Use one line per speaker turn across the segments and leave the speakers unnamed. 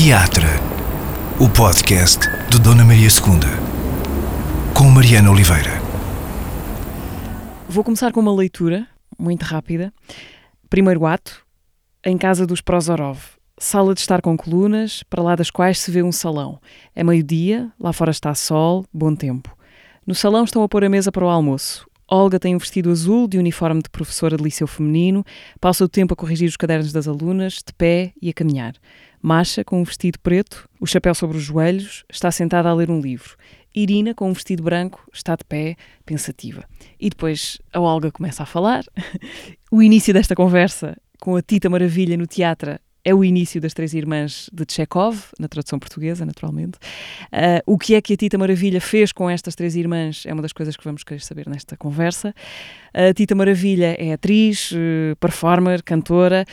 Teatro, o podcast de Dona Maria II, com Mariana Oliveira.
Vou começar com uma leitura muito rápida. Primeiro ato, em casa dos Prozorov. Sala de estar com colunas, para lá das quais se vê um salão. É meio-dia, lá fora está sol, bom tempo. No salão estão a pôr a mesa para o almoço. Olga tem um vestido azul de uniforme de professora de liceu feminino, passa o tempo a corrigir os cadernos das alunas, de pé e a caminhar. Masha, com um vestido preto, o chapéu sobre os joelhos, está sentada a ler um livro. Irina, com um vestido branco, está de pé, pensativa. E depois a Olga começa a falar. o início desta conversa, com a Tita Maravilha no teatro, é o início das Três Irmãs de Chekhov, na tradução portuguesa, naturalmente. Uh, o que é que a Tita Maravilha fez com estas três irmãs é uma das coisas que vamos querer saber nesta conversa. A Tita Maravilha é atriz, uh, performer, cantora.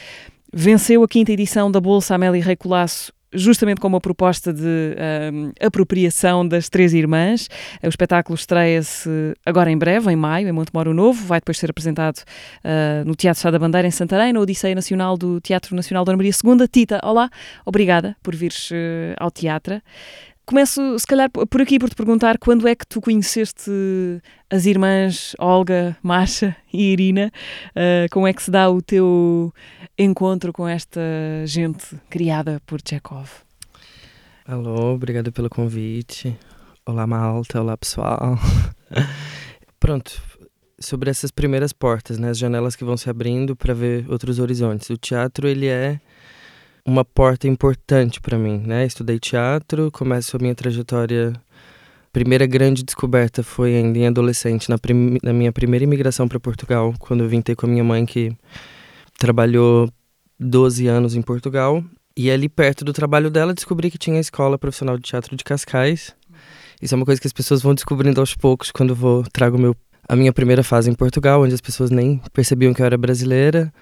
Venceu a quinta edição da Bolsa Amélia Rei Colasso justamente com uma proposta de um, apropriação das Três Irmãs. O espetáculo estreia-se agora em breve, em maio, em Montemoro Novo. Vai depois ser apresentado uh, no Teatro Sá da Bandeira, em Santarém, na Odisseia Nacional do Teatro Nacional Dona Maria II. Tita, olá, obrigada por vires uh, ao teatro. Começo, se calhar, por aqui por te perguntar quando é que tu conheceste as irmãs Olga, Masha e Irina? Uh, como é que se dá o teu encontro com esta gente criada por Chekhov?
Alô, obrigado pelo convite. Olá, Malta. Olá, pessoal. Pronto, sobre essas primeiras portas, né? As janelas que vão se abrindo para ver outros horizontes. O teatro, ele é uma porta importante para mim, né? Estudei teatro, começo a minha trajetória. Primeira grande descoberta foi ainda em adolescente, na, prim... na minha primeira imigração para Portugal, quando eu vim ter com a minha mãe que trabalhou 12 anos em Portugal. E ali perto do trabalho dela descobri que tinha a escola profissional de teatro de Cascais. Isso é uma coisa que as pessoas vão descobrindo aos poucos quando eu vou trago meu a minha primeira fase em Portugal, onde as pessoas nem percebiam que eu era brasileira.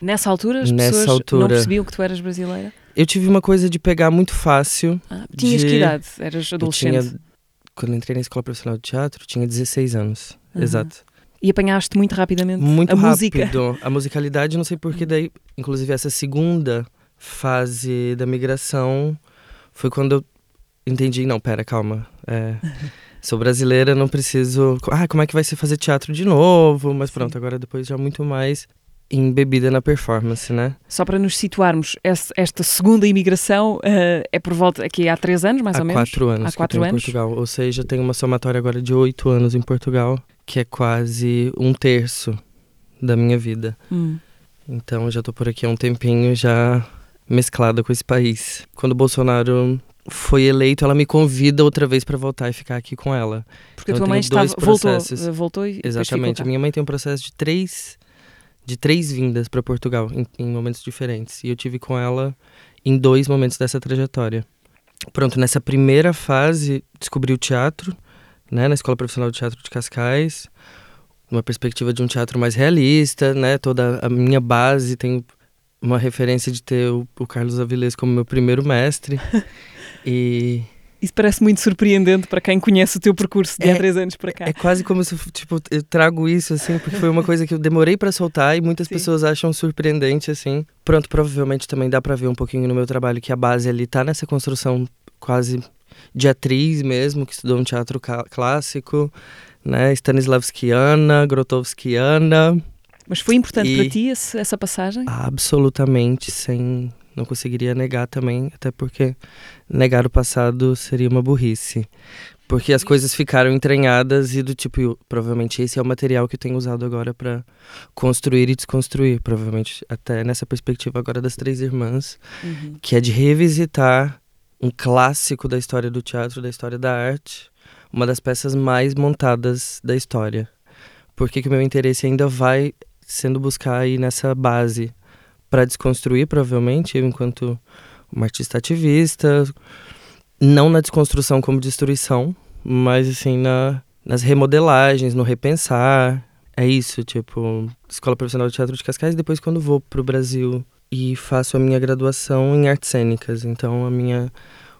Nessa altura as
Nessa
pessoas
altura,
não percebiam que tu eras brasileira?
Eu tive uma coisa de pegar muito fácil.
Ah, tinhas
de...
que idade? Eras adolescente?
Eu tinha, quando entrei na escola profissional de teatro, tinha 16 anos.
Uhum.
Exato.
E apanhaste muito rapidamente
muito
a
rápido.
música?
A musicalidade, não sei porquê, daí, inclusive essa segunda fase da migração foi quando eu entendi, não, pera, calma. É, sou brasileira, não preciso. Ah, como é que vai ser fazer teatro de novo? Mas pronto, agora depois já muito mais embebida na performance, né?
Só para nos situarmos, esta segunda imigração uh, é por volta aqui há três anos, mais
há
ou menos?
Quatro anos
há quatro anos.
em Portugal. Ou seja, tem uma somatória agora de oito anos em Portugal, que é quase um terço da minha vida.
Hum.
Então já estou por aqui há um tempinho, já mesclada com esse país. Quando o Bolsonaro foi eleito, ela me convida outra vez para voltar e ficar aqui com ela.
Porque
então,
tua mãe estava, voltou, voltou e
Exatamente. A minha mãe tem um processo de três de três vindas para Portugal em, em, momentos diferentes. E eu tive com ela em dois momentos dessa trajetória. Pronto, nessa primeira fase, descobri o teatro, né, na Escola Profissional de Teatro de Cascais, uma perspectiva de um teatro mais realista, né, toda a minha base tem uma referência de ter o, o Carlos Avilés como meu primeiro mestre. e
isso parece muito surpreendente para quem conhece o teu percurso de
é,
há três anos para cá.
É quase como se, tipo, eu trago isso, assim, porque foi uma coisa que eu demorei para soltar e muitas
Sim.
pessoas acham surpreendente, assim. Pronto, provavelmente também dá para ver um pouquinho no meu trabalho que a base ali tá nessa construção quase de atriz mesmo, que estudou um teatro clássico, né, Stanislavskiana, Grotowskiana.
Mas foi importante
e...
para ti esse, essa passagem?
Absolutamente, sem não conseguiria negar também, até porque negar o passado seria uma burrice. Porque as coisas ficaram entranhadas e do tipo, provavelmente esse é o material que eu tenho usado agora para construir e desconstruir, provavelmente até nessa perspectiva agora das três irmãs,
uhum.
que é de revisitar um clássico da história do teatro, da história da arte, uma das peças mais montadas da história. Porque que o meu interesse ainda vai sendo buscar aí nessa base para desconstruir, provavelmente, eu enquanto uma artista ativista, não na desconstrução como destruição, mas assim na, nas remodelagens, no repensar. É isso, tipo, Escola Profissional de Teatro de Cascais, depois quando vou pro Brasil e faço a minha graduação em artes cênicas. Então a minha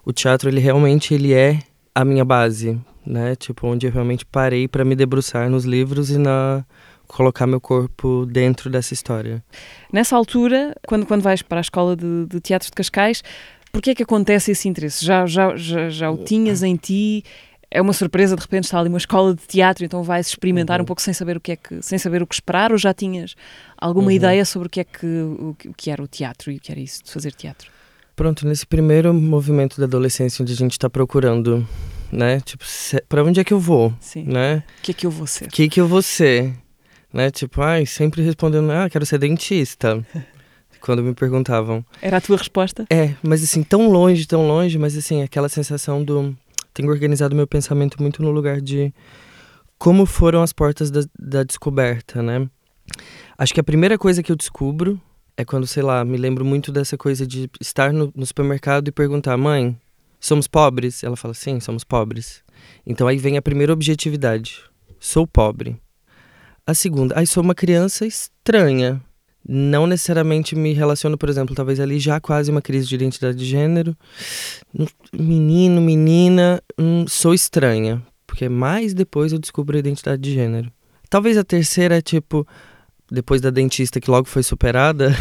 o teatro ele realmente ele é a minha base, né? Tipo, onde eu realmente parei para me debruçar nos livros e na colocar meu corpo dentro dessa história.
Nessa altura, quando, quando vais para a escola de, de teatro de Cascais, Porquê é que acontece esse interesse? Já, já, já, já o tinhas em ti? É uma surpresa, de repente está ali uma escola de teatro, então vais experimentar
Uhum.
um pouco sem saber o que é que, sem saber o que esperar, ou já tinhas alguma
Uhum.
ideia sobre o que é que o, que- o que era o teatro e o que era isso de fazer teatro?
Pronto, nesse primeiro movimento da adolescência onde a gente tá procurando, né? Tipo, pra onde é que eu vou,
Sim.
né?
O que é que eu vou ser?
O que que eu vou ser? Né? Tipo, ai, sempre respondendo, ah, quero ser dentista. Quando me perguntavam.
Era a tua resposta?
É, mas assim, tão longe, tão longe, mas assim, aquela sensação do. Tenho organizado meu pensamento muito no lugar de como foram as portas da, da descoberta, né? Acho que a primeira coisa que eu descubro é quando, sei lá, me lembro muito dessa coisa de estar no, no supermercado e perguntar, mãe, somos pobres? Ela fala, sim, somos pobres. Então aí vem a primeira objetividade. Sou pobre. A segunda, aí sou uma criança estranha. Não necessariamente me relaciono, por exemplo, talvez ali já quase uma crise de identidade de gênero. Hum, Menino, menina, hum, sou estranha. Porque mais depois eu descubro a identidade de gênero. Talvez a terceira é tipo, depois da dentista que logo foi superada.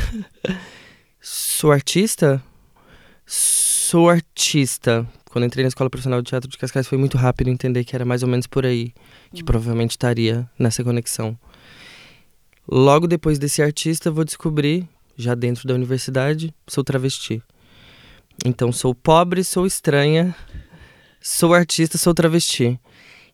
sou artista? Sou artista. Quando entrei na Escola Profissional de Teatro de Cascais foi muito rápido entender que era mais ou menos por aí. Que
Hum.
provavelmente estaria nessa conexão. Logo depois desse artista, vou descobrir, já dentro da universidade, sou travesti. Então, sou pobre, sou estranha, sou artista, sou travesti.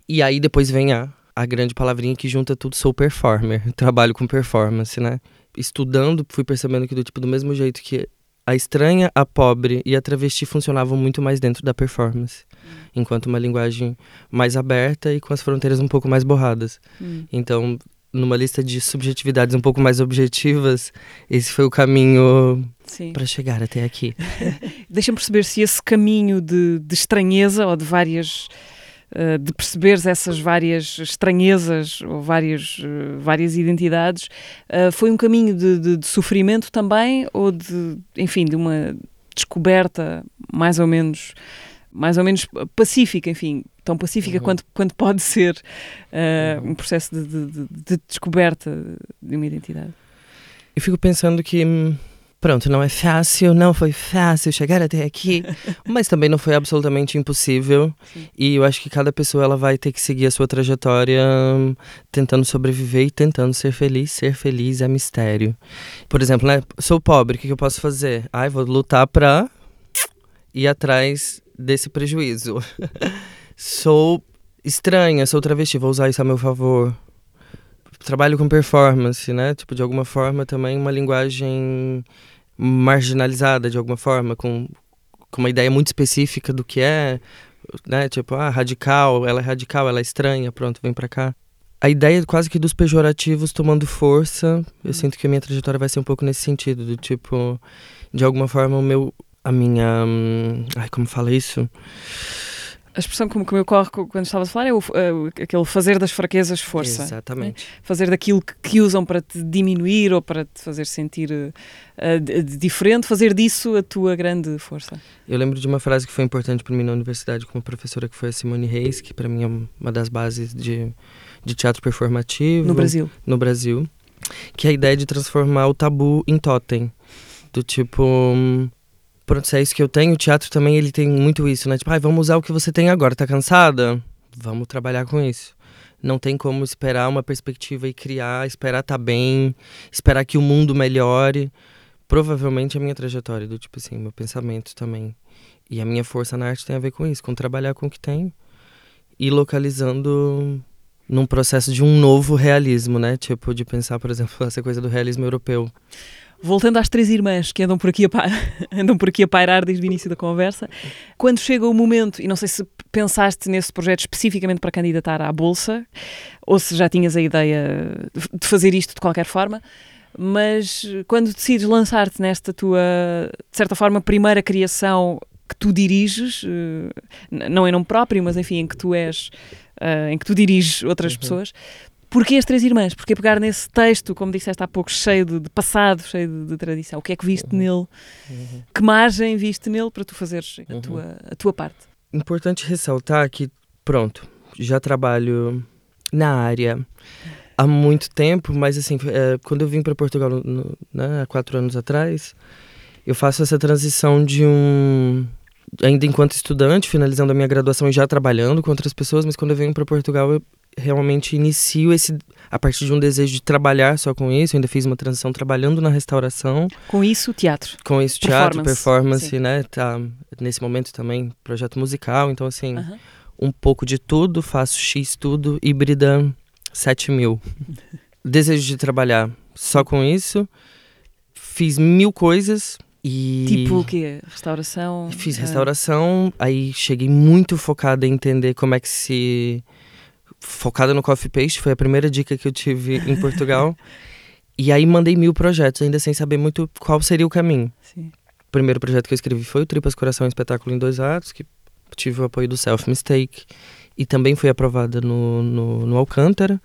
E aí depois vem a, a grande palavrinha que junta tudo, sou performer. Trabalho com performance, né? Estudando, fui percebendo que do tipo do mesmo jeito que a estranha, a pobre e a travesti funcionavam muito mais dentro da performance, enquanto uma linguagem mais aberta e com as fronteiras um pouco mais borradas.
Hum.
Então, numa lista de subjetividades um pouco mais objetivas, esse foi o caminho para chegar até aqui.
Deixa-me perceber se esse caminho de, de estranheza ou de várias. eh, de perceberes essas várias estranhezas ou várias, eh, várias identidades, eh, foi um caminho de, de- de sofrimento também ou de, enfim, de uma descoberta mais ou menos mais ou menos pacífica, enfim, tão pacífica
Uhum.
quanto, quanto pode ser
Uhum.
um processo de, de- de- de descoberta de uma identidade.
E fico pensando que, hum, pronto, não é fácil, não foi fácil chegar até aqui, mas também não foi absolutamente impossível.
Sim.
E eu acho que cada pessoa ela vai ter que seguir a sua trajetória hum, tentando sobreviver e tentando ser feliz. Ser feliz é mistério. Por exemplo, né? Sou pobre, o que, que eu posso fazer? Ai, vou lutar pra ir atrás desse prejuízo. sou estranha, sou travesti, vou usar isso a meu favor. Trabalho com performance, né? Tipo, de alguma forma também uma linguagem marginalizada, de alguma forma, com, com uma ideia muito específica do que é, né? Tipo, ah, radical, ela é radical, ela é estranha, pronto, vem pra cá. A ideia quase que dos pejorativos tomando força, eu sinto que a minha trajetória vai ser um pouco nesse sentido, do tipo, de alguma forma o meu, a minha, hum, ai, como fala isso?
A expressão que me que me ocorre co- quando estavas a falar é o, eh, o- aquele fazer das fraquezas força.
Exatamente.
Fazer daquilo que, que usam para te diminuir ou para te fazer sentir de diferente, fazer disso a tua grande força.
Eu lembro de uma frase que foi importante para mim na universidade com uma professora que foi a Simone Reis, que para mim é uma das bases de, de teatro performativo
No Brasil.
no Brasil, que é a ideia de transformar o tabu em totem. Do tipo, hum, pronto, é isso que eu tenho, o teatro também ele tem muito isso, né? Tipo, ai, vamos usar o que você tem agora, tá cansada? Vamos trabalhar com isso. Não tem como esperar uma perspectiva e criar, esperar tá bem, esperar que o mundo melhore. Provavelmente a minha trajetória, do tipo assim, meu pensamento também. E a minha força na arte tem a ver com isso, com trabalhar com o que tem e localizando num processo de um novo realismo, né? Tipo, de pensar, por exemplo, essa coisa do realismo europeu.
Voltando às três irmãs que andam por aqui a, pa- andam por aqui a pairar desde o início da conversa, quando chega o momento, e não sei se pensaste nesse projeto especificamente para candidatar à Bolsa, ou se já tinhas a ideia de fazer isto de qualquer forma, mas quando decides lançar-te nesta tua, de certa forma, primeira criação que tu diriges, eh, não em nome próprio, mas enfim, em que tu és, eh, em que tu diriges outras
Uhum.
pessoas, Porquê as três irmãs? Porquê pegar nesse texto, como disseste há pouco, cheio de, de passado, cheio de, de tradição? O que é que viste nele? Que margem viste nele para tu fazeres a,
Uhum.
tua, a tua parte?
Importante ressaltar que, pronto, já trabalho na área há muito tempo, mas assim, é, quando eu vim para Portugal no- né, há quatro anos atrás, eu faço essa transição de um ainda enquanto estudante, finalizando a minha graduação e já trabalhando com outras pessoas, mas quando eu venho para Portugal, eu realmente inicio esse a partir de um desejo de trabalhar só com isso. Eu ainda fiz uma transição trabalhando na restauração.
Com isso, teatro.
Com isso, teatro, performance, performance né? Tá nesse momento também projeto musical, então assim, um pouco de tudo, faço X tudo, híbrida 7 mil. desejo de trabalhar só com isso. Fiz mil coisas, e
tipo o quê? Restauração?
Fiz restauração, aí cheguei muito focada em entender como é que se. Focada no coffee paste, foi a primeira dica que eu tive em Portugal. e aí mandei mil projetos, ainda sem saber muito qual seria o caminho. Sim. O primeiro projeto que eu escrevi foi o Tripas Coração Espetáculo em Dois Atos, que tive o apoio do Self Mistake. E também foi aprovada no, no, no Alcântara.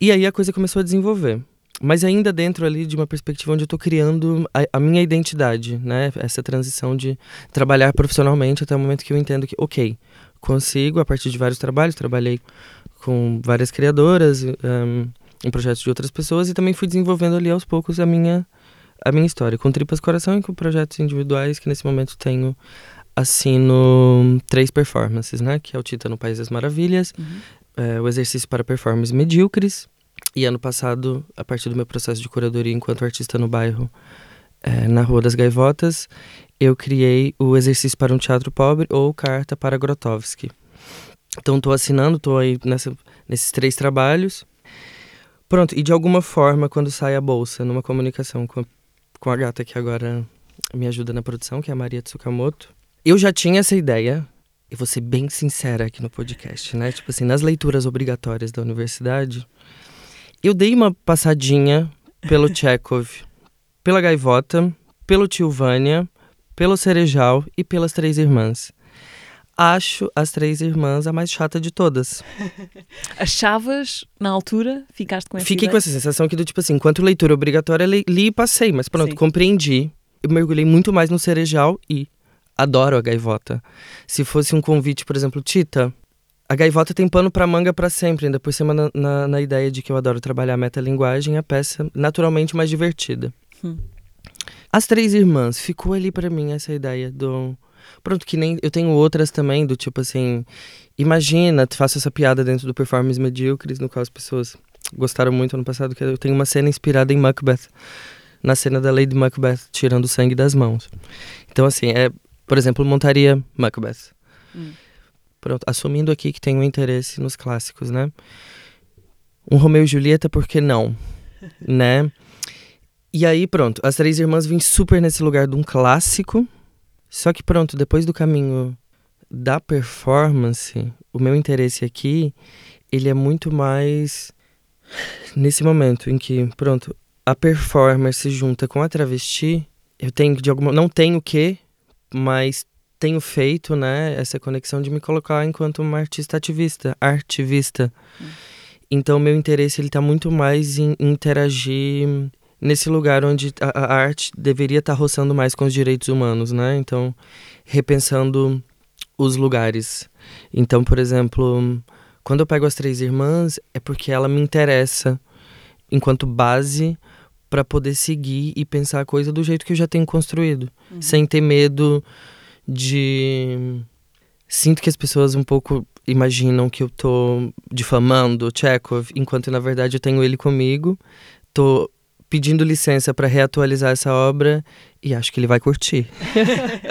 E aí a coisa começou a desenvolver mas ainda dentro ali de uma perspectiva onde eu estou criando a, a, minha identidade, né? Essa transição de trabalhar profissionalmente até o momento que eu entendo que, ok, consigo a partir de vários trabalhos, trabalhei com várias criadoras, um, em projetos de outras pessoas e também fui desenvolvendo ali aos poucos a minha a minha história com tripas coração e com projetos individuais que nesse momento tenho assino três performances, né? Que é o Tita no País das Maravilhas, uhum. é, o exercício para performances medíocres e ano passado, a partir do meu processo de curadoria enquanto artista no bairro, é, na Rua das Gaivotas, eu criei o Exercício para um Teatro Pobre ou Carta para Grotowski. Então estou assinando, estou aí nessa, nesses três trabalhos. Pronto, e de alguma forma, quando sai a bolsa, numa comunicação com, com a gata que agora me ajuda na produção, que é a Maria Tsukamoto, eu já tinha essa ideia, e vou ser bem sincera aqui no podcast, né? Tipo assim, nas leituras obrigatórias da universidade, eu dei uma passadinha pelo Chekhov, pela Gaivota, pelo Tilvânia, pelo Cerejal e pelas Três Irmãs. Acho as Três Irmãs a mais chata de todas.
Achavas, na altura, ficaste com essa
Fiquei
ideia?
com essa sensação que, do tipo assim, enquanto leitura obrigatória, li, li e passei. Mas pronto, Sim. compreendi. Eu mergulhei muito mais no Cerejal e adoro a Gaivota. Se fosse um convite, por exemplo, Tita, a gaivota tem pano para manga para sempre, ainda por cima na, na, na, ideia de que eu adoro trabalhar a metalinguagem, a peça naturalmente mais divertida. Hum. As Três Irmãs, ficou ali para mim essa ideia do... Pronto, que nem... Eu tenho outras também, do tipo assim... Imagina, te faço essa piada dentro do Performance Medíocres, no qual as pessoas gostaram muito ano passado, que eu tenho uma cena inspirada em Macbeth. Na cena da Lady Macbeth, tirando o sangue das mãos. Então, assim, é... Por exemplo, montaria Macbeth. Hum. Pronto, assumindo aqui que tem um interesse nos clássicos, né? Um Romeu e Julieta, por que não? né? E aí, pronto, as três irmãs vêm super nesse lugar de um clássico. Só que, pronto, depois do caminho da performance, o meu interesse aqui, ele é muito mais nesse momento em que, pronto, a performer se junta com a travesti. Eu tenho de alguma. Não tenho o que, mas tenho feito, né, essa conexão de me colocar enquanto uma artista ativista, artivista. Hum. Então, meu interesse ele está muito mais em interagir nesse lugar onde a, a arte deveria estar tá roçando mais com os direitos humanos, né? Então, repensando os lugares. Então, por exemplo, quando eu pego as três irmãs, é porque ela me interessa enquanto base para poder seguir e pensar a coisa do jeito que eu já tenho construído, uhum. sem ter medo de. Sinto que as pessoas um pouco imaginam que eu tô difamando o Chekhov, enquanto na verdade eu tenho ele comigo. Tô pedindo licença para reatualizar essa obra e acho que ele vai curtir.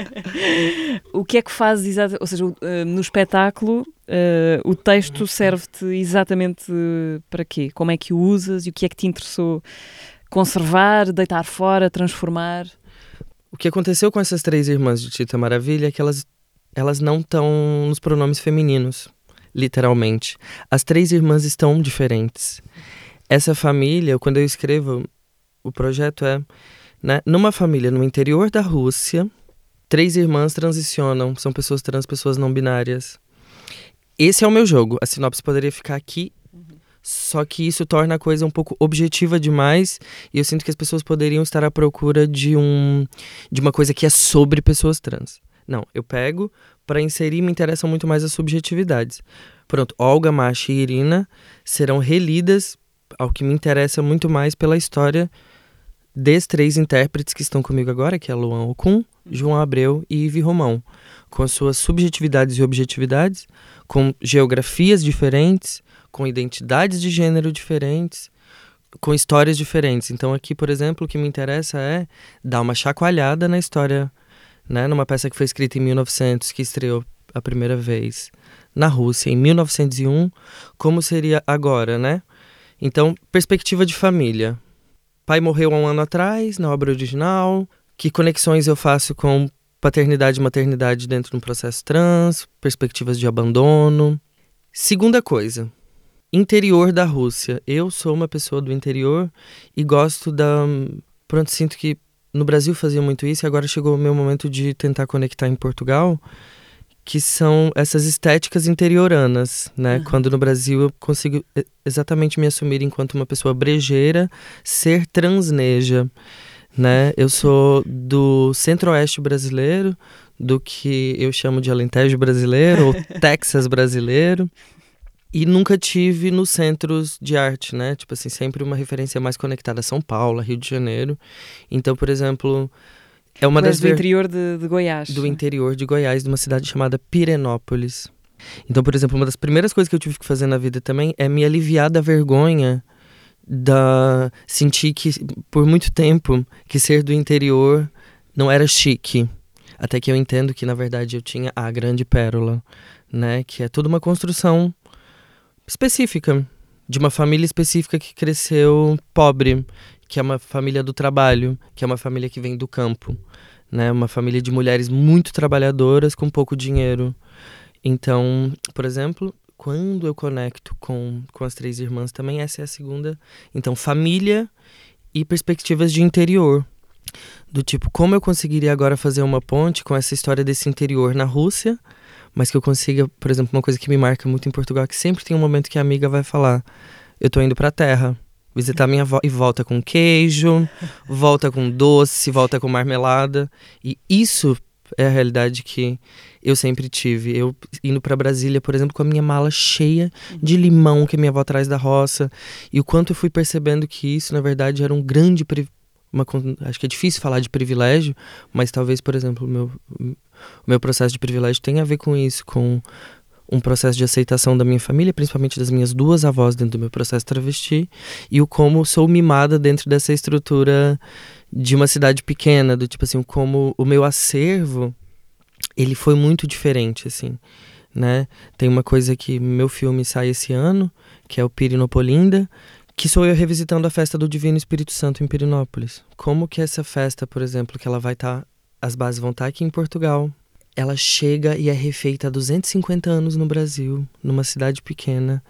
o que é que faz exatamente, ou seja, eh, no espetáculo, uh, o texto serve-te exatamente para quê? Como é que o usas e o que é que te interessou conservar, deitar fora, transformar?
O que aconteceu com essas três irmãs de Tita Maravilha é que elas, elas não estão nos pronomes femininos, literalmente. As três irmãs estão diferentes. Essa família, quando eu escrevo, o projeto é né, numa família no interior da Rússia, três irmãs transicionam, são pessoas trans, pessoas não binárias. Esse é o meu jogo. A sinopse poderia ficar aqui só que isso torna a coisa um pouco objetiva demais e eu sinto que as pessoas poderiam estar à procura de um de uma coisa que é sobre pessoas trans. Não, eu pego para inserir me interessam muito mais as subjetividades. Pronto, Olga, Masha e Irina serão relidas ao que me interessa muito mais pela história desses três intérpretes que estão comigo agora, que é Luan Okun, João Abreu e Ivi Romão, com as suas subjetividades e objetividades, com geografias diferentes, com identidades de gênero diferentes, com histórias diferentes. Então aqui, por exemplo, o que me interessa é dar uma chacoalhada na história, né, numa peça que foi escrita em 1900, que estreou a primeira vez na Rússia em 1901, como seria agora, né? Então, perspectiva de família. Pai morreu há um ano atrás, na obra original. Que conexões eu faço com paternidade e maternidade dentro de um processo trans, perspectivas de abandono. Segunda coisa, interior da Rússia. Eu sou uma pessoa do interior e gosto da. Pronto, sinto que no Brasil fazia muito isso e agora chegou o meu momento de tentar conectar em Portugal que são essas estéticas interioranas, né? Uhum. Quando no Brasil eu consigo exatamente me assumir enquanto uma pessoa brejeira, ser transneja, né? Eu sou do centro-oeste brasileiro, do que eu chamo de Alentejo brasileiro ou Texas brasileiro. E nunca tive nos centros de arte, né? Tipo assim, sempre uma referência mais conectada a São Paulo, Rio de Janeiro. Então, por exemplo, é uma das
do ver... interior de, de Goiás.
Do interior de Goiás, de uma cidade chamada Pirenópolis. Então, por exemplo, uma das primeiras coisas que eu tive que fazer na vida também é me aliviar da vergonha da sentir que por muito tempo que ser do interior não era chique. Até que eu entendo que na verdade eu tinha a grande pérola, né, que é toda uma construção específica de uma família específica que cresceu pobre, que é uma família do trabalho, que é uma família que vem do campo, né? Uma família de mulheres muito trabalhadoras com pouco dinheiro. Então, por exemplo, quando eu conecto com, com as três irmãs também, essa é a segunda. Então, família e perspectivas de interior. Do tipo, como eu conseguiria agora fazer uma ponte com essa história desse interior na Rússia, mas que eu consiga, por exemplo, uma coisa que me marca muito em Portugal, que sempre tem um momento que a amiga vai falar: Eu tô indo pra terra visitar minha avó e volta com queijo, volta com doce, volta com marmelada. E isso é a realidade que eu sempre tive. Eu indo para Brasília, por exemplo, com a minha mala cheia de limão que minha avó traz da roça, e o quanto eu fui percebendo que isso, na verdade, era um grande uma, acho que é difícil falar de privilégio, mas talvez, por exemplo, o meu, o meu processo de privilégio tenha a ver com isso, com um processo de aceitação da minha família, principalmente das minhas duas avós dentro do meu processo travesti, e o como sou mimada dentro dessa estrutura de uma cidade pequena, do tipo assim, como o meu acervo, ele foi muito diferente, assim, né? Tem uma coisa que meu filme sai esse ano, que é o Pirinopolinda, que sou eu revisitando a festa do Divino Espírito Santo em Pirinópolis. Como que essa festa, por exemplo, que ela vai estar, tá, as bases vão estar tá aqui em Portugal, ela chega e é refeita há 250 anos no Brasil, numa cidade pequena.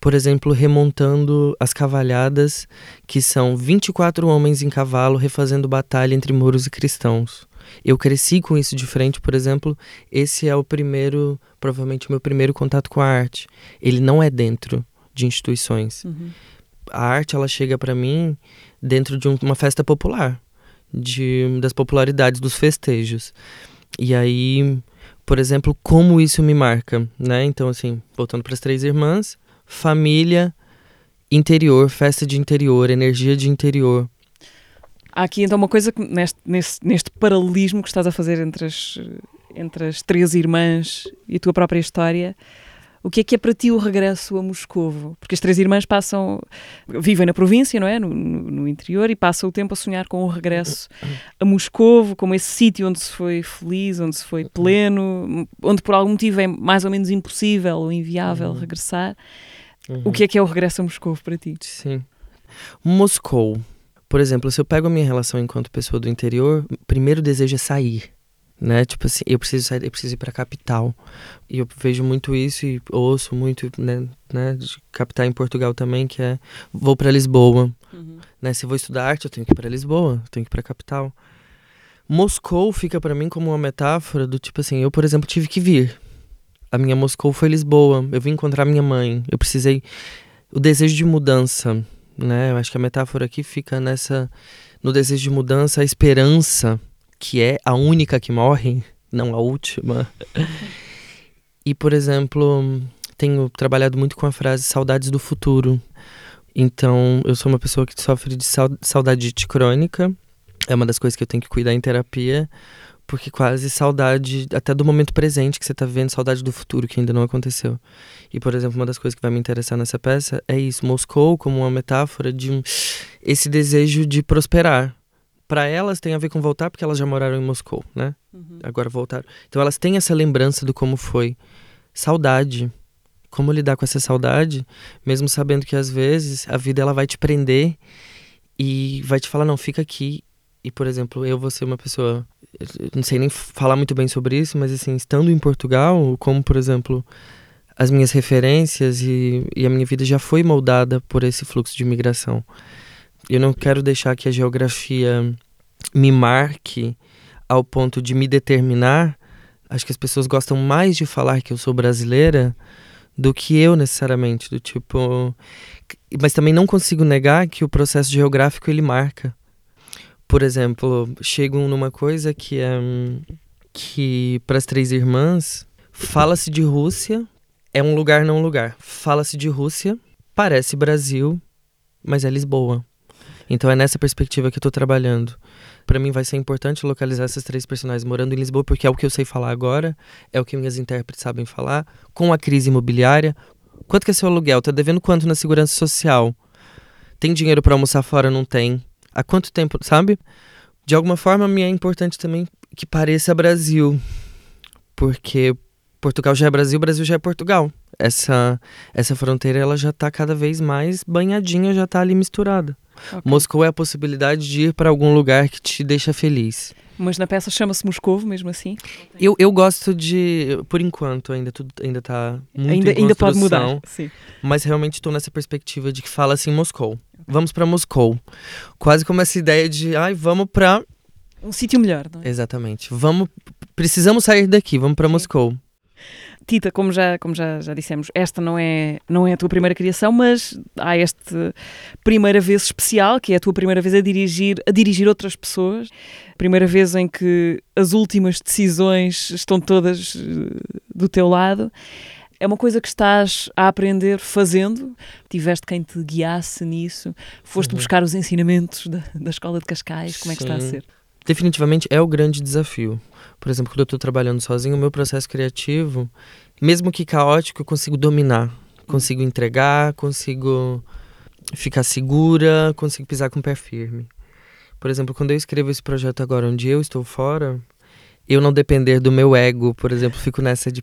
Por exemplo, remontando as cavalhadas, que são 24 homens em cavalo refazendo batalha entre mouros e cristãos. Eu cresci com isso de frente, por exemplo, esse é o primeiro, provavelmente o meu primeiro contato com a arte. Ele não é dentro de instituições. Uhum. A arte ela chega para mim dentro de um, uma festa popular, de das popularidades dos festejos. E aí, por exemplo, como isso me marca, né? Então, assim, voltando para as três irmãs, família, interior, festa de interior, energia de interior.
Há aqui então uma coisa que neste, neste, neste paralelismo que estás a fazer entre as, entre as três irmãs e a tua própria história, o que é que é para ti o regresso a Moscovo? Porque as três irmãs passam, vivem na província, não é? No, no, no interior e passam o tempo a sonhar com o regresso a Moscovo, como esse sítio onde se foi feliz, onde se foi pleno, onde por algum motivo é mais ou menos impossível ou inviável uhum. regressar. Uhum. O que é que é o regresso a Moscovo para ti?
Sim. Moscou. Por exemplo, se eu pego a minha relação enquanto pessoa do interior, o primeiro desejo é sair né? Tipo assim, eu preciso sair, eu preciso ir para a capital. E eu vejo muito isso e ouço muito, né, né de capital em Portugal também, que é vou para Lisboa, uhum. né? Se vou estudar arte, eu tenho que ir para Lisboa, eu tenho que ir para a capital. Moscou fica para mim como uma metáfora do tipo assim, eu, por exemplo, tive que vir. A minha Moscou foi Lisboa. Eu vim encontrar minha mãe. Eu precisei o desejo de mudança, né? Eu acho que a metáfora aqui fica nessa no desejo de mudança, a esperança que é a única que morre, não a última. e, por exemplo, tenho trabalhado muito com a frase saudades do futuro. Então, eu sou uma pessoa que sofre de saudadite crônica. É uma das coisas que eu tenho que cuidar em terapia, porque quase saudade até do momento presente que você está vivendo, saudade do futuro que ainda não aconteceu. E, por exemplo, uma das coisas que vai me interessar nessa peça é isso, Moscou como uma metáfora de um, esse desejo de prosperar. Para elas tem a ver com voltar, porque elas já moraram em Moscou, né? Uhum. Agora voltaram. Então elas têm essa lembrança do como foi. Saudade. Como lidar com essa saudade, mesmo sabendo que às vezes a vida ela vai te prender e vai te falar, não, fica aqui e, por exemplo, eu vou ser uma pessoa. Não sei nem falar muito bem sobre isso, mas, assim, estando em Portugal, como, por exemplo, as minhas referências e, e a minha vida já foi moldada por esse fluxo de imigração. Eu não quero deixar que a geografia me marque ao ponto de me determinar. Acho que as pessoas gostam mais de falar que eu sou brasileira do que eu necessariamente, do tipo, mas também não consigo negar que o processo geográfico ele marca por exemplo, chegam numa coisa que é que para as três irmãs fala-se de Rússia, é um lugar não lugar. Fala-se de Rússia, parece Brasil, mas é Lisboa. Então é nessa perspectiva que eu tô trabalhando. Para mim vai ser importante localizar essas três personagens morando em Lisboa, porque é o que eu sei falar agora, é o que minhas intérpretes sabem falar, com a crise imobiliária. Quanto que é seu aluguel? Tá devendo quanto na segurança social? Tem dinheiro para almoçar fora? Não tem há quanto tempo, sabe? De alguma forma, me é importante também que pareça Brasil, porque Portugal já é Brasil, Brasil já é Portugal. Essa essa fronteira ela já está cada vez mais banhadinha, já está ali misturada. Okay. Moscou é a possibilidade de ir para algum lugar que te deixa feliz.
Mas na peça chama-se Moscovo mesmo assim?
Eu, eu gosto de, por enquanto, ainda tudo ainda tá muito
ainda, ainda pode mudar, sim.
Mas realmente estou nessa perspectiva de que fala assim Moscou vamos para Moscou. Quase como essa ideia de, ai, vamos para
um sítio melhor, não é?
Exatamente. Vamos, precisamos sair daqui, vamos para Moscou.
Tita, como já, como já, já dissemos, esta não é, não é a tua primeira criação, mas há esta primeira vez especial, que é a tua primeira vez a dirigir, a dirigir outras pessoas. Primeira vez em que as últimas decisões estão todas eh, do teu lado é uma coisa que estás a aprender fazendo? Tiveste quem te guiasse nisso? Foste uhum. buscar os ensinamentos da, da escola de Cascais? Como é que está a ser?
Definitivamente é o grande desafio. Por exemplo, quando eu estou trabalhando sozinho, o meu processo criativo, mesmo que caótico, eu consigo dominar. Consigo entregar, consigo ficar segura, consigo pisar com o pé firme. Por exemplo, quando eu escrevo esse projeto agora, onde eu estou fora, eu não depender do meu ego, por exemplo, fico nessa de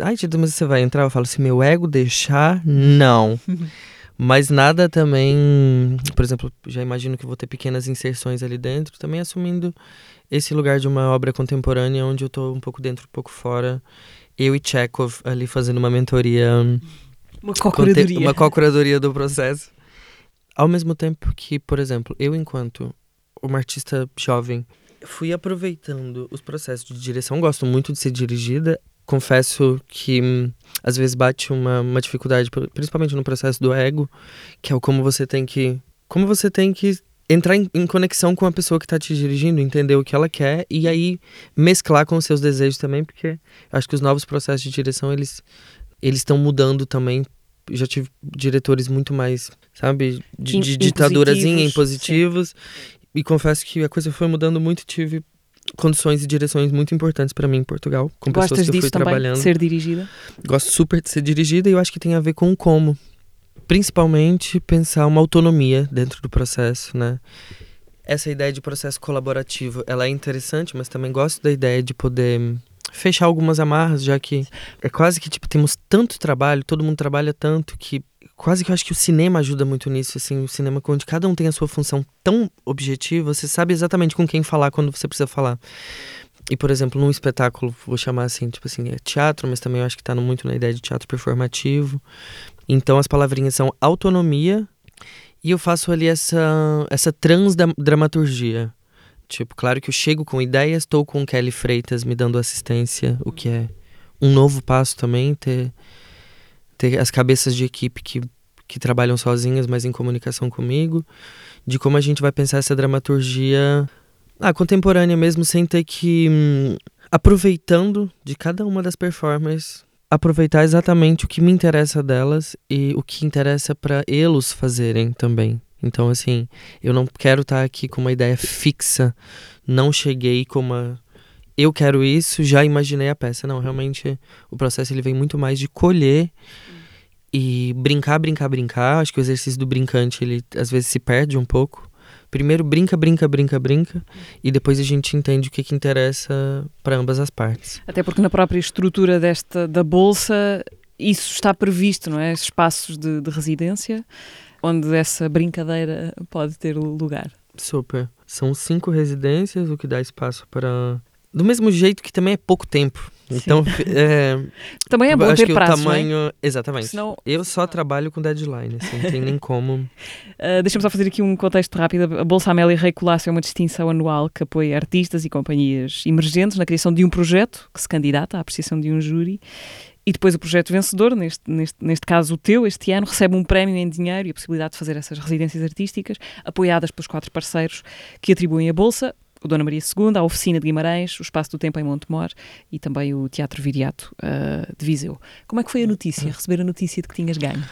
Ai, Tito, mas você vai entrar? Eu falo, se meu ego deixar, não. mas nada também. Por exemplo, já imagino que vou ter pequenas inserções ali dentro, também assumindo esse lugar de uma obra contemporânea onde eu tô um pouco dentro, um pouco fora. Eu e Chekhov ali fazendo uma mentoria.
Uma co-curadoria.
Uma co-curadoria do processo. Ao mesmo tempo que, por exemplo, eu, enquanto uma artista jovem, fui aproveitando os processos de direção. Gosto muito de ser dirigida confesso que hum, às vezes bate uma, uma dificuldade, principalmente no processo do ego, que é o como você tem que. Como você tem que entrar em, em conexão com a pessoa que está te dirigindo, entender o que ela quer e aí mesclar com os seus desejos também, porque acho que os novos processos de direção eles eles estão mudando também. Já tive diretores muito mais, sabe, de, de ditadurazinha, impositivos. Sim. E confesso que a coisa foi mudando muito. Tive condições e direções muito importantes para mim em Portugal, com
Gostas
pessoas que eu
fui
também, trabalhando.
ser dirigida?
Gosto super de ser dirigida e eu acho que tem a ver com o como. Principalmente pensar uma autonomia dentro do processo, né? Essa ideia de processo colaborativo, ela é interessante, mas também gosto da ideia de poder fechar algumas amarras, já que é quase que tipo temos tanto trabalho, todo mundo trabalha tanto que quase que eu acho que o cinema ajuda muito nisso, assim, o cinema onde cada um tem a sua função tão objetiva, você sabe exatamente com quem falar quando você precisa falar. E, por exemplo, num espetáculo, vou chamar assim, tipo assim, é teatro, mas também eu acho que tá muito na ideia de teatro performativo. Então as palavrinhas são autonomia e eu faço ali essa, essa transdramaturgia. Tipo, claro que eu chego com ideias, estou com Kelly Freitas me dando assistência, o que é um novo passo também, ter ter as cabeças de equipe que, que trabalham sozinhas, mas em comunicação comigo, de como a gente vai pensar essa dramaturgia ah, contemporânea mesmo, sem ter que. Hum, aproveitando de cada uma das performances aproveitar exatamente o que me interessa delas e o que interessa para eles fazerem também. Então, assim, eu não quero estar tá aqui com uma ideia fixa, não cheguei com uma. Eu quero isso, já imaginei a peça. Não, realmente o processo ele vem muito mais de colher e brincar, brincar, brincar. Acho que o exercício do brincante, ele às vezes se perde um pouco. Primeiro brinca, brinca, brinca, brinca, e depois a gente entende o que, que interessa para ambas as partes.
Até porque na própria estrutura desta da bolsa isso está previsto, não é? Espaços de, de residência onde essa brincadeira pode ter lugar.
Super. São cinco residências, o que dá espaço para. Do mesmo jeito que também é pouco tempo. Então, é,
também é bom ter
que
prazo,
o tamanho,
é?
exatamente.
Senão...
Eu só trabalho com deadline, assim, não tem nem como.
Uh, Deixa-me só fazer aqui um contexto rápido. A Bolsa Amélia Rei Colasso é uma distinção anual que apoia artistas e companhias emergentes na criação de um projeto que se candidata à apreciação de um júri e depois o projeto vencedor, neste, neste, neste caso o teu, este ano, recebe um prémio em dinheiro e a possibilidade de fazer essas residências artísticas, apoiadas pelos quatro parceiros que atribuem a bolsa, o Dona Maria II, a Oficina de Guimarães, o Espaço do Tempo em Montemor e também o Teatro Viriato uh, de Viseu. Como é que foi a notícia, receber a notícia de que tinhas ganho?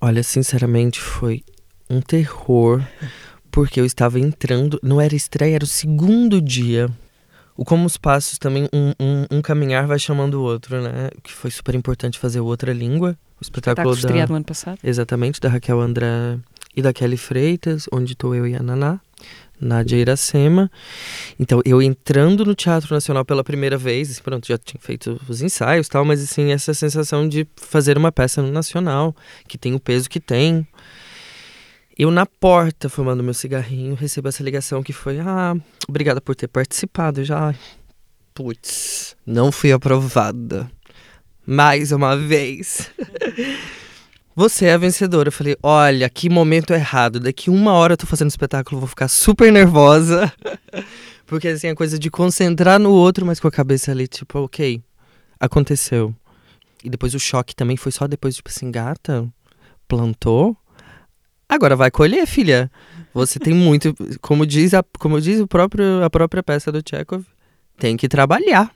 Olha, sinceramente foi um terror, porque eu estava entrando, não era estreia, era o segundo dia o como os passos também, um, um, um, caminhar vai chamando o outro, né? Que foi super importante fazer o Outra Língua, o espetáculo,
espetáculo
da...
ano passado.
Exatamente, da Raquel André e da Kelly Freitas, onde estou eu e a Naná, Nádia Iracema. Então, eu entrando no Teatro Nacional pela primeira vez, assim, pronto, já tinha feito os ensaios tal, mas assim, essa sensação de fazer uma peça no Nacional, que tem o peso que tem, eu na porta, fumando meu cigarrinho, recebo essa ligação que foi: Ah, obrigada por ter participado. Já. Putz, não fui aprovada. Mais uma vez. Você é a vencedora. Eu falei: Olha, que momento errado. Daqui uma hora eu tô fazendo espetáculo, vou ficar super nervosa. Porque assim, a coisa de concentrar no outro, mas com a cabeça ali, tipo, ok, aconteceu. E depois o choque também foi só depois, tipo assim, gata, plantou Agora vai colher, filha. Você tem muito, como diz a, como diz o próprio, a própria peça do Chekhov, tem que trabalhar.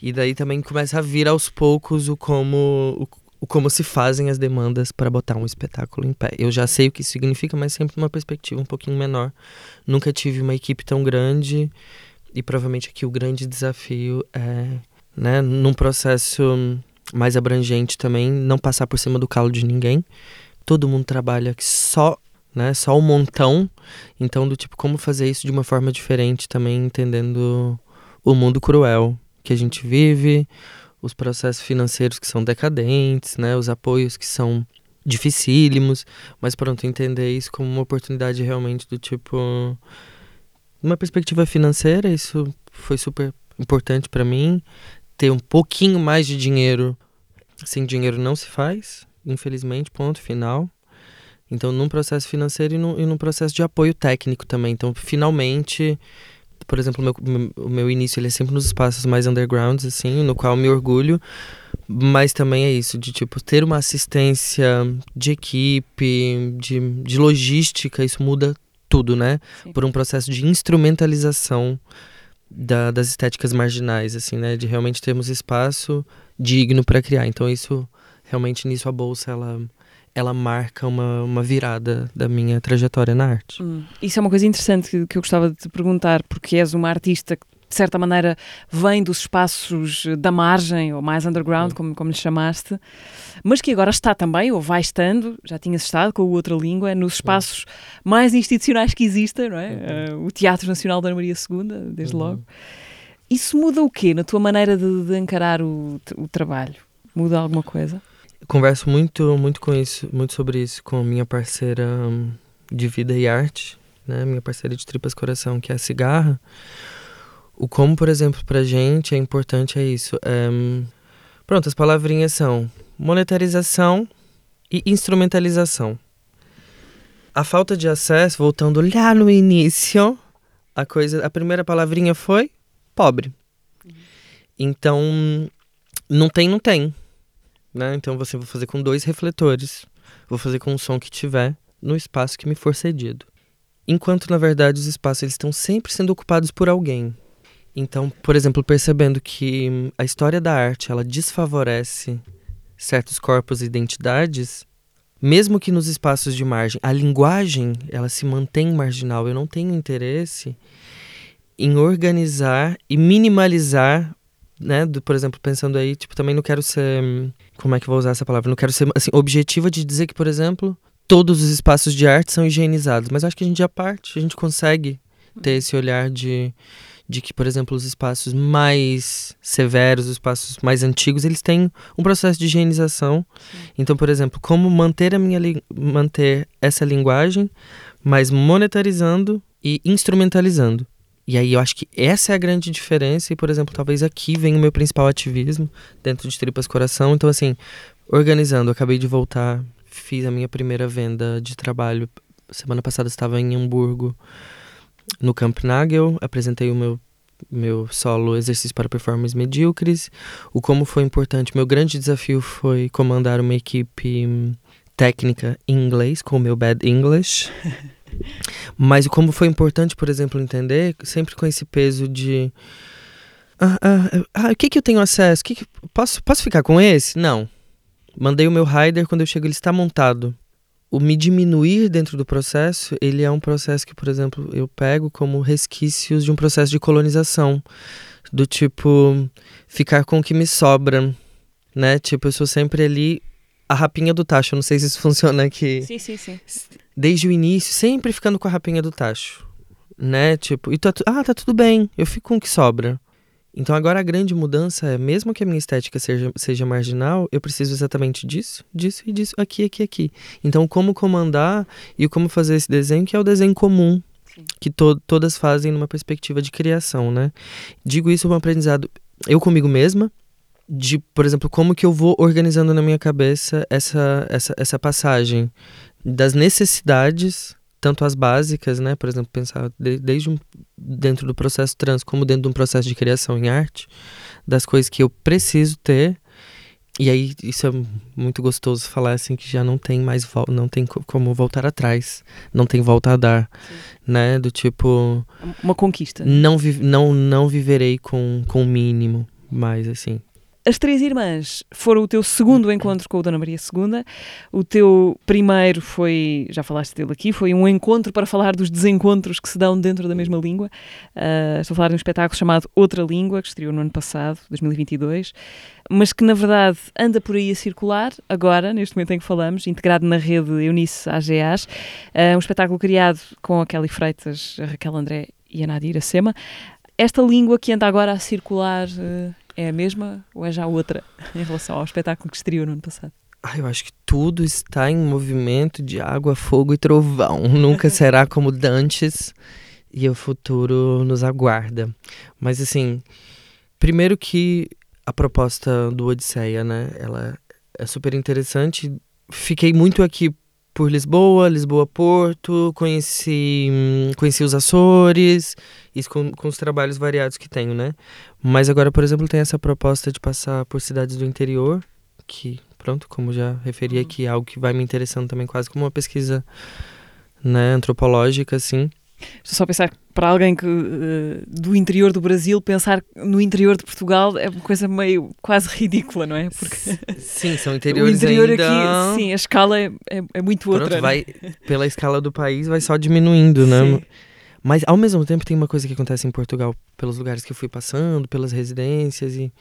E daí também começa a vir aos poucos o como, o, o como se fazem as demandas para botar um espetáculo em pé. Eu já sei o que significa, mas sempre numa perspectiva um pouquinho menor. Nunca tive uma equipe tão grande e provavelmente aqui o grande desafio é, né, num processo mais abrangente também, não passar por cima do calo de ninguém todo mundo trabalha só, né, só o montão. Então, do tipo, como fazer isso de uma forma diferente também, entendendo o mundo cruel que a gente vive, os processos financeiros que são decadentes, né, os apoios que são dificílimos, mas pronto, entender isso como uma oportunidade realmente do tipo uma perspectiva financeira, isso foi super importante para mim, ter um pouquinho mais de dinheiro, sem dinheiro não se faz, infelizmente, ponto final. Então, num processo financeiro e num, e num processo de apoio técnico também. Então, finalmente, por exemplo, o meu, o meu início ele é sempre nos espaços mais undergrounds, assim, no qual me orgulho. Mas também é isso, de tipo, ter uma assistência de equipe, de, de logística, isso muda tudo, né? Sim. Por um processo de instrumentalização da, das estéticas marginais, assim, né? De realmente termos espaço digno para criar. Então, isso realmente nisso a bolsa ela ela marca uma, uma virada da minha trajetória na arte.
Hum. Isso é uma coisa interessante que, que eu gostava de te perguntar, porque és uma artista que de certa maneira vem dos espaços da margem ou mais underground, como, como lhe chamaste, mas que agora está também, ou vai estando, já tinhas estado com a outra língua, nos espaços mais institucionais que existem, não é? Uhum. Uh, o Teatro Nacional da Ana Maria II, desde uhum. logo. Isso muda o quê na tua maneira de, de encarar o, o trabalho? Muda alguma coisa?
Converso muito, muito com isso, muito sobre isso com minha parceira hum, de vida e arte, né? Minha parceira de tripas coração, que é a cigarra. O como, por exemplo, pra gente é importante é isso. É, pronto, as palavrinhas são monetarização e instrumentalização. A falta de acesso, voltando lá no início, a coisa, a primeira palavrinha foi pobre. Uhum. Então, não tem, não tem né? Então você vai fazer com dois refletores. Vou fazer com o som que tiver no espaço que me for cedido. Enquanto na verdade os espaços eles estão sempre sendo ocupados por alguém. Então, por exemplo, percebendo que a história da arte ela desfavorece certos corpos e identidades, mesmo que nos espaços de margem, a linguagem ela se mantém marginal. Eu não tenho interesse em organizar e minimalizar, né? Do, por exemplo, pensando aí, tipo, também não quero ser, como é que eu vou usar essa palavra? Não quero ser assim objetiva de dizer que, por exemplo, todos os espaços de arte são higienizados, mas acho que a gente já parte, a gente consegue ter esse olhar de de que, por exemplo, os espaços mais severos, os espaços mais antigos, eles têm um processo de higienização. Sim. Então, por exemplo, como manter a minha manter essa linguagem, mas monetarizando e instrumentalizando. E aí eu acho que essa é a grande diferença e, por exemplo, talvez aqui vem o meu principal ativismo dentro de Tripas Coração. Então, assim, organizando, acabei de voltar, fiz a minha primeira venda de trabalho. Semana passada estava em Hamburgo, no Camp Nagel, apresentei o meu meu solo exercício para performances medíocres. O como foi importante, meu grande desafio foi comandar uma equipe hum, técnica em inglês com o meu bad English. Mas como foi importante, por exemplo, entender, sempre com esse peso de ah, ah, ah, o que que eu tenho acesso? Que que, posso, posso ficar com esse? Não. Mandei o meu rider, quando eu chego ele está montado o me diminuir dentro do processo, ele é um processo que, por exemplo, eu pego como resquícios de um processo de colonização, do tipo ficar com o que me sobra, né? Tipo, eu sou sempre ali a rapinha do tacho. Eu não sei se isso funciona aqui.
Sim, sim, sim.
Desde o início, sempre ficando com a rapinha do tacho, né? Tipo, e tá, ah, tá tudo bem, eu fico com o que sobra. Então agora a grande mudança é, mesmo que a minha estética seja, seja marginal, eu preciso exatamente disso, disso e disso, aqui, aqui, aqui. Então como comandar e como fazer esse desenho, que é o desenho comum, Sim. que to todas fazem numa perspectiva de criação, né? Digo isso um aprendizado, eu comigo mesma, de, por exemplo, como que eu vou organizando na minha cabeça essa, essa, essa passagem das necessidades tanto as básicas, né? Por exemplo, pensar de, desde um, dentro do processo trans como dentro de um processo de criação em arte, das coisas que eu preciso ter. E aí isso é muito gostoso falar assim que já não tem mais não tem como voltar atrás, não tem volta a dar, Sim. né? Do tipo
uma conquista.
Não vi, não não viverei com com o mínimo, mais assim.
As Três Irmãs foram o teu segundo encontro com o Dona Maria II. O teu primeiro foi, já falaste dele aqui, foi um encontro para falar dos desencontros que se dão dentro da mesma língua. Uh, estou a falar de um espetáculo chamado Outra Língua, que estreou no ano passado, 2022, mas que na verdade anda por aí a circular, agora, neste momento em que falamos, integrado na rede Eunice AGAs. Uh, ah, um espetáculo criado com a Kelly Freitas, a Raquel André e a Nadir Sema. Esta língua que anda agora a circular. Uh, é a mesma ou é já outra em relação ao espetáculo que estreou no ano passado?
Ah, eu acho que tudo está em movimento de água, fogo e trovão. Nunca será como dantes e o futuro nos aguarda. Mas assim, primeiro que a proposta do Odisseia, né? Ela é super interessante. Fiquei muito aqui por Lisboa, Lisboa-Porto, conheci, conheci os Açores, isso com, com os trabalhos variados que tenho, né? Mas agora, por exemplo, tem essa proposta de passar por cidades do interior, que, pronto, como já referi uhum. aqui, é algo que vai me interessando também quase como uma pesquisa né, antropológica, assim.
Estou só a pensar para alguém que uh, do interior do Brasil pensar no interior de Portugal é uma coisa meio quase ridícula, não é?
Porque sim, são interiores o interior ainda...
aqui, sim, a escala é, é, é muito
Pronto,
outra.
Vai né? pela escala do país vai só diminuindo, né? Sim. Mas ao mesmo tempo tem uma coisa que acontece em Portugal pelos lugares que eu fui passando, pelas residências e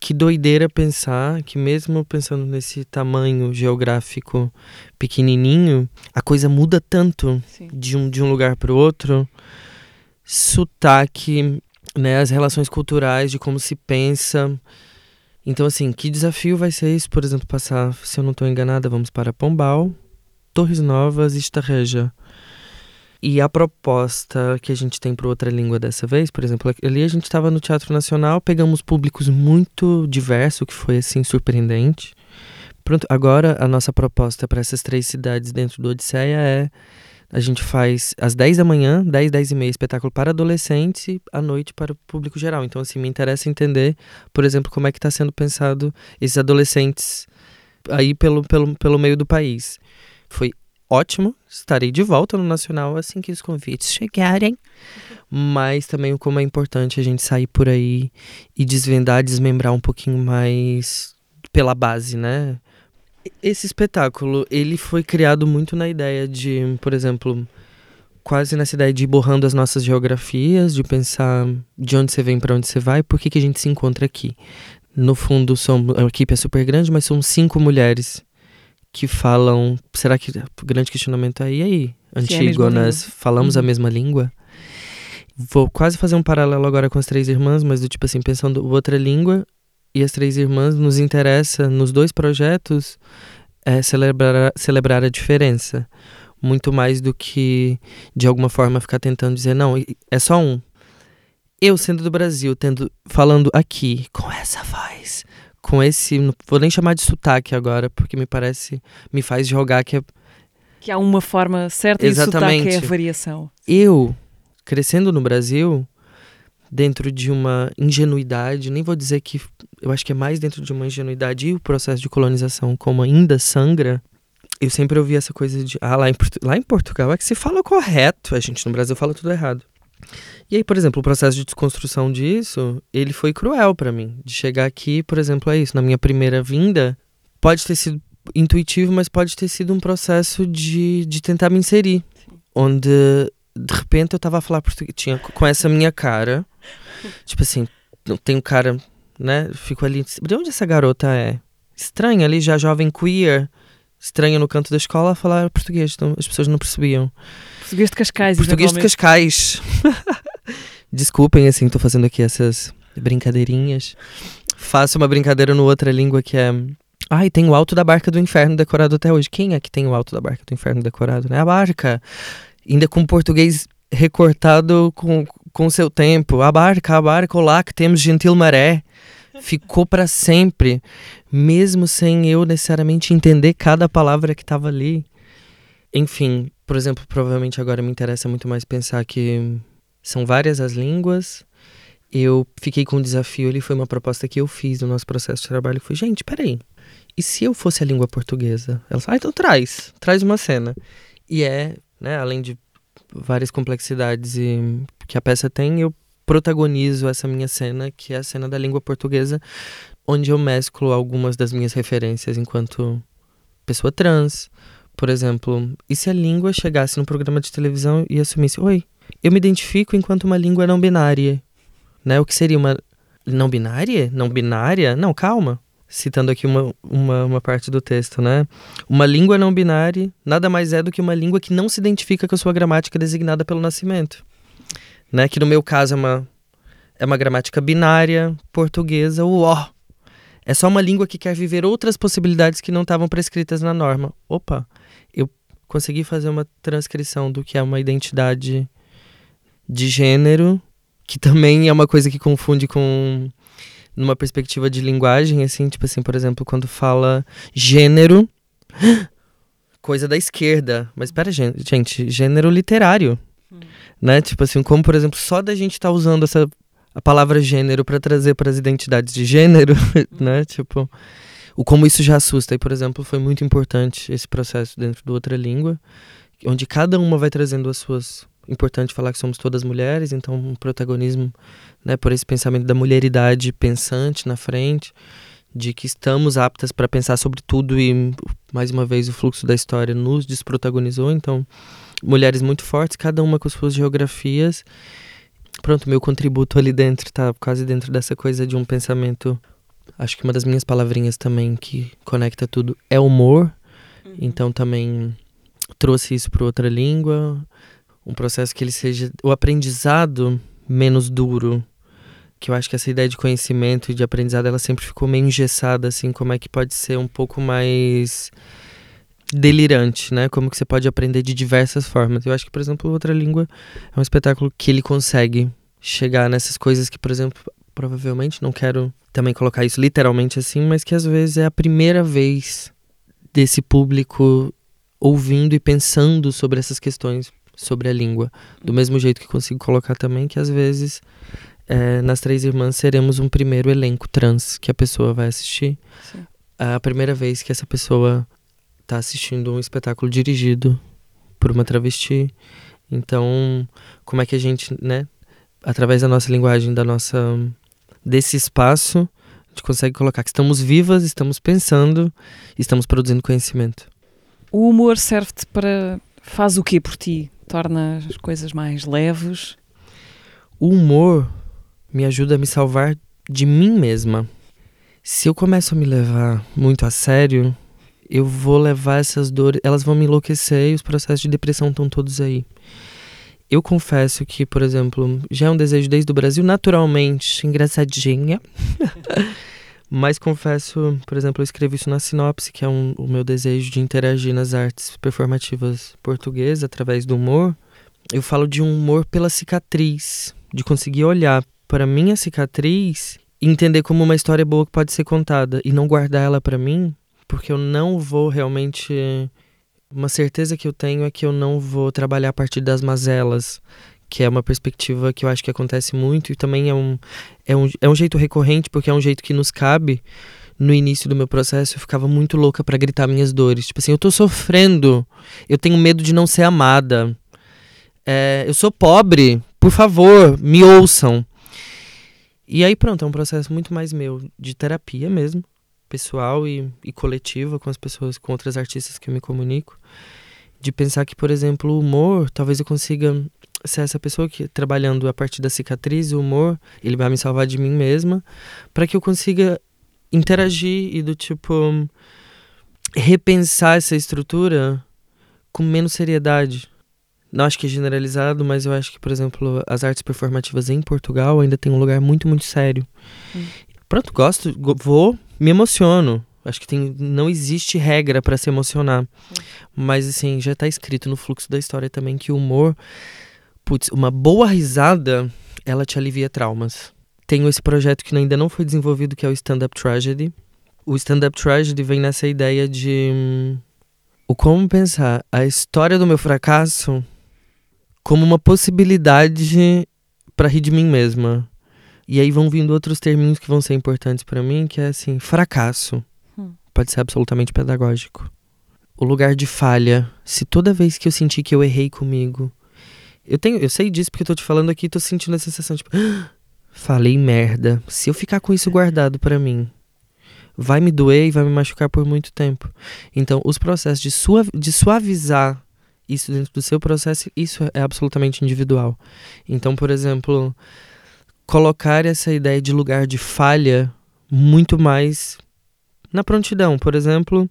que doideira pensar que mesmo pensando nesse tamanho geográfico pequenininho, a coisa muda tanto de um, de um lugar para o outro. Sotaque, né, as relações culturais, de como se pensa. Então, assim, que desafio vai ser isso? Por exemplo, passar, se eu não estou enganada, vamos para Pombal, Torres Novas e Estarreja. E a proposta que a gente tem para outra língua dessa vez, por exemplo, ali a gente estava no Teatro Nacional, pegamos públicos muito diversos, que foi assim surpreendente. Pronto, agora a nossa proposta para essas três cidades dentro do Odisseia é a gente faz às 10 da manhã, 10, 10 e meia, espetáculo para adolescentes e à noite para o público geral. Então, assim, me interessa entender, por exemplo, como é que está sendo pensado esses adolescentes aí pelo, pelo, pelo meio do país. Foi ótimo, estarei de volta no Nacional assim que os convites chegarem. Mas também como é importante a gente sair por aí e desvendar, desmembrar um pouquinho mais pela base, né? Esse espetáculo, ele foi criado muito na ideia de, por exemplo, quase nessa ideia de ir borrando as nossas geografias, de pensar de onde você vem para onde você vai, por que, que a gente se encontra aqui. No fundo, somos, a equipe é super grande, mas são cinco mulheres que falam. Será que o grande questionamento é, e aí? Antígonas, é falamos uhum. a mesma língua? Vou quase fazer um paralelo agora com as três irmãs, mas do tipo assim, pensando outra língua, e as Três Irmãs nos interessa, nos dois projetos, é celebrar, celebrar a diferença. Muito mais do que, de alguma forma, ficar tentando dizer, não, é só um. Eu, sendo do Brasil, tendo falando aqui, com essa voz, com esse. Não vou nem chamar de sotaque agora, porque me parece. Me faz jogar que é.
Que há uma forma certa Exatamente. e sotaque é a variação.
Eu, crescendo no Brasil, dentro de uma ingenuidade, nem vou dizer que eu acho que é mais dentro de uma ingenuidade e o processo de colonização como ainda sangra. Eu sempre ouvi essa coisa de, ah, lá em, lá em Portugal é que se fala correto, a gente no Brasil fala tudo errado. E aí, por exemplo, o processo de desconstrução disso, ele foi cruel para mim. De chegar aqui, por exemplo, é isso, na minha primeira vinda, pode ter sido intuitivo, mas pode ter sido um processo de, de tentar me inserir. Sim. Onde, de repente, eu tava a falar português, tinha com essa minha cara, tipo assim, tem um cara, né? Fico ali. De onde essa garota é? Estranha ali, já jovem queer, estranha no canto da escola a falar português. Então as pessoas não percebiam.
Português de Cascais,
Português de Cascais. Desculpem, assim, tô fazendo aqui essas brincadeirinhas. Faço uma brincadeira no outra língua que é. Ai, tem o Alto da Barca do Inferno decorado até hoje. Quem é que tem o Alto da Barca do Inferno decorado? Né? A barca. Ainda com português recortado com, com seu tempo. A barca, a barca, olá, que temos gentil maré. Ficou para sempre, mesmo sem eu necessariamente entender cada palavra que estava ali. Enfim, por exemplo, provavelmente agora me interessa muito mais pensar que são várias as línguas. Eu fiquei com um desafio ali, foi uma proposta que eu fiz no nosso processo de trabalho. Foi, gente, peraí, e se eu fosse a língua portuguesa? Ela falou, ah, então traz, traz uma cena. E é, né, além de várias complexidades e, que a peça tem, eu protagonizo essa minha cena, que é a cena da língua portuguesa, onde eu mesclo algumas das minhas referências enquanto pessoa trans. Por exemplo, e se a língua chegasse no programa de televisão e assumisse: Oi, eu me identifico enquanto uma língua não binária. Né? O que seria uma. Não binária? Não binária? Não, calma citando aqui uma, uma, uma, parte do texto, né? Uma língua não binária nada mais é do que uma língua que não se identifica com a sua gramática designada pelo nascimento. Né? Que no meu caso é uma, é uma gramática binária, portuguesa, o ó. É só uma língua que quer viver outras possibilidades que não estavam prescritas na norma. Opa, eu consegui fazer uma transcrição do que é uma identidade de gênero, que também é uma coisa que confunde com numa perspectiva de linguagem, assim, tipo assim, por exemplo, quando fala gênero, coisa da esquerda. Mas pera, gente, gênero literário. Hum. Né? Tipo assim, como por exemplo, só da gente estar tá usando essa a palavra gênero para trazer para as identidades de gênero, hum. né? Tipo, o como isso já assusta. E, por exemplo, foi muito importante esse processo dentro do outra língua, onde cada uma vai trazendo as suas importante falar que somos todas mulheres, então um protagonismo, né, por esse pensamento da mulheridade pensante na frente, de que estamos aptas para pensar sobre tudo e mais uma vez o fluxo da história nos desprotagonizou, então mulheres muito fortes, cada uma com suas geografias. Pronto, meu contributo ali dentro tá quase dentro dessa coisa de um pensamento. Acho que uma das minhas palavrinhas também que conecta tudo é humor. Uhum. Então também trouxe isso para outra língua um processo que ele seja o aprendizado menos duro. Que eu acho que essa ideia de conhecimento e de aprendizado ela sempre ficou meio engessada, assim, como é que pode ser um pouco mais delirante, né? Como que você pode aprender de diversas formas. Eu acho que, por exemplo, outra língua é um espetáculo que ele consegue chegar nessas coisas que, por exemplo, provavelmente não quero também colocar isso literalmente assim, mas que às vezes é a primeira vez desse público ouvindo e pensando sobre essas questões sobre a língua. Do mesmo jeito que consigo colocar também que às vezes é, nas Três Irmãs seremos um primeiro elenco trans que a pessoa vai assistir. Sim. A primeira vez que essa pessoa tá assistindo um espetáculo dirigido por uma travesti. Então, como é que a gente, né, através da nossa linguagem, da nossa desse espaço, a gente consegue colocar que estamos vivas, estamos pensando, estamos produzindo conhecimento.
O humor serve-te para faz o quê por ti? Torna as coisas mais leves?
O humor me ajuda a me salvar de mim mesma. Se eu começo a me levar muito a sério, eu vou levar essas dores, elas vão me enlouquecer e os processos de depressão estão todos aí. Eu confesso que, por exemplo, já é um desejo desde o Brasil, naturalmente, engraçadinha. Mas confesso, por exemplo, eu escrevi isso na sinopse, que é um, o meu desejo de interagir nas artes performativas portuguesas através do humor. Eu falo de um humor pela cicatriz, de conseguir olhar para minha cicatriz e entender como uma história boa que pode ser contada e não guardar ela para mim, porque eu não vou realmente uma certeza que eu tenho é que eu não vou trabalhar a partir das mazelas, que é uma perspectiva que eu acho que acontece muito e também é um, é um, é um jeito recorrente, porque é um jeito que nos cabe. No início do meu processo, eu ficava muito louca para gritar minhas dores. Tipo assim, eu tô sofrendo, eu tenho medo de não ser amada, é, eu sou pobre, por favor, me ouçam. E aí, pronto, é um processo muito mais meu, de terapia mesmo pessoal e, e coletiva com as pessoas, com outras artistas que eu me comunico, de pensar que, por exemplo, o humor, talvez eu consiga ser essa pessoa que trabalhando a partir da cicatriz, o humor, ele vai me salvar de mim mesma, para que eu consiga interagir e do tipo repensar essa estrutura com menos seriedade. Não acho que é generalizado, mas eu acho que, por exemplo, as artes performativas em Portugal ainda tem um lugar muito, muito sério. Hum. Pronto, gosto, vou, me emociono. Acho que tem, não existe regra para se emocionar. Mas, assim, já tá escrito no fluxo da história também que o humor. Putz, uma boa risada, ela te alivia traumas. Tenho esse projeto que ainda não foi desenvolvido, que é o Stand Up Tragedy. O Stand Up Tragedy vem nessa ideia de. O como pensar a história do meu fracasso como uma possibilidade para rir de mim mesma. E aí vão vindo outros termos que vão ser importantes para mim, que é assim, fracasso. Hum. Pode ser absolutamente pedagógico. O lugar de falha. Se toda vez que eu senti que eu errei comigo, eu tenho, eu sei disso porque eu tô te falando aqui, tô sentindo a sensação tipo, ah, falei merda. Se eu ficar com isso guardado para mim, vai me doer e vai me machucar por muito tempo. Então, os processos de, suav de suavizar isso dentro do seu processo, isso é absolutamente individual. Então, por exemplo, colocar essa ideia de lugar de falha muito mais na prontidão. Por exemplo,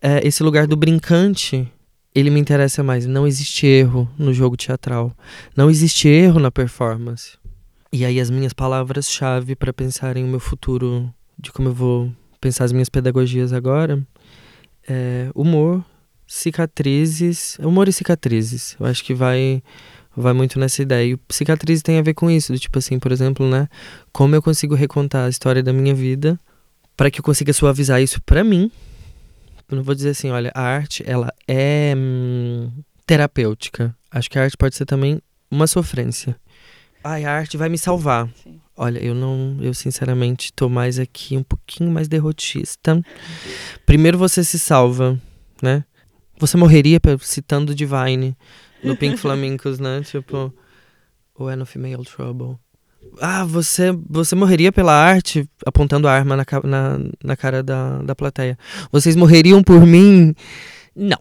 é, esse lugar do brincante, ele me interessa mais. Não existe erro no jogo teatral. Não existe erro na performance. E aí as minhas palavras-chave para pensar em o meu futuro, de como eu vou pensar as minhas pedagogias agora, é humor, cicatrizes, humor e cicatrizes. Eu acho que vai vai muito nessa ideia. E cicatriz tem a ver com isso, do tipo assim, por exemplo, né? Como eu consigo recontar a história da minha vida para que eu consiga suavizar isso para mim. Eu não vou dizer assim, olha, a arte, ela é hum, terapêutica. Acho que a arte pode ser também uma sofrência. Ai, a arte vai me salvar. Sim. Olha, eu não, eu sinceramente tô mais aqui um pouquinho mais derrotista. Primeiro você se salva, né? Você morreria citando Divine no Pink Flamingos, né? Tipo, ou é no Female Trouble. Ah, você, você morreria pela arte apontando a arma na, na, na cara da, da plateia. Vocês morreriam por mim? Não.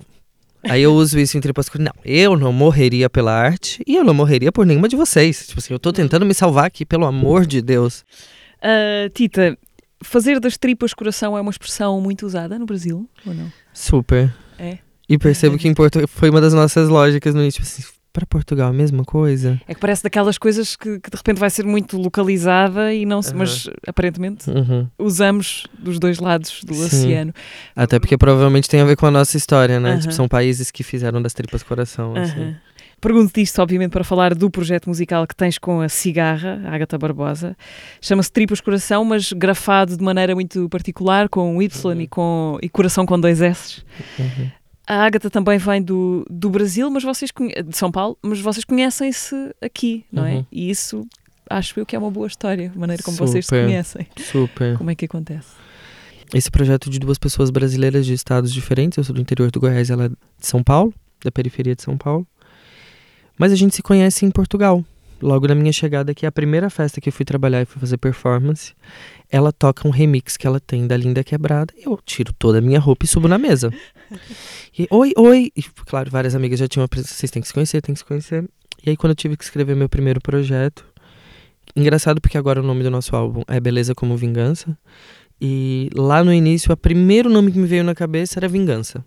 Aí eu uso isso em tripas Não, eu não morreria pela arte e eu não morreria por nenhuma de vocês. Tipo assim, eu tô tentando me salvar aqui, pelo amor de Deus.
Uh, Tita, fazer das tripas coração é uma expressão muito usada no Brasil, ou não?
Super. E percebo que em Porto foi uma das nossas lógicas no início, tipo assim, para Portugal a mesma coisa.
É que parece daquelas coisas que, que de repente vai ser muito localizada e não se, mas aparentemente uhum. usamos dos dois lados do Sim. oceano.
Até porque provavelmente tem a ver com a nossa história, né? Uhum. Tipo, são países que fizeram das tripas coração. Assim.
Pergunto-te isto, obviamente, para falar do projeto musical que tens com a Cigarra, a Agatha Barbosa. Chama-se Tripas Coração, mas grafado de maneira muito particular, com Y uhum. e, com, e coração com dois S. Uhum. A Ágata também vem do, do Brasil, mas vocês de São Paulo, mas vocês conhecem-se aqui, não é? Uhum. E isso acho eu que é uma boa história, a maneira como super, vocês se conhecem.
Super.
Como é que acontece?
esse projeto de duas pessoas brasileiras de estados diferentes. Eu sou do interior do Goiás, ela é de São Paulo, da periferia de São Paulo. Mas a gente se conhece em Portugal. Logo na minha chegada aqui, a primeira festa que eu fui trabalhar e fui fazer performance, ela toca um remix que ela tem da Linda Quebrada. Eu tiro toda a minha roupa e subo na mesa. E, oi, oi. E, claro, várias amigas já tinham. Vocês têm que se conhecer, têm que se conhecer. E aí, quando eu tive que escrever meu primeiro projeto, engraçado porque agora o nome do nosso álbum é Beleza como Vingança. E lá no início, o primeiro nome que me veio na cabeça era Vingança.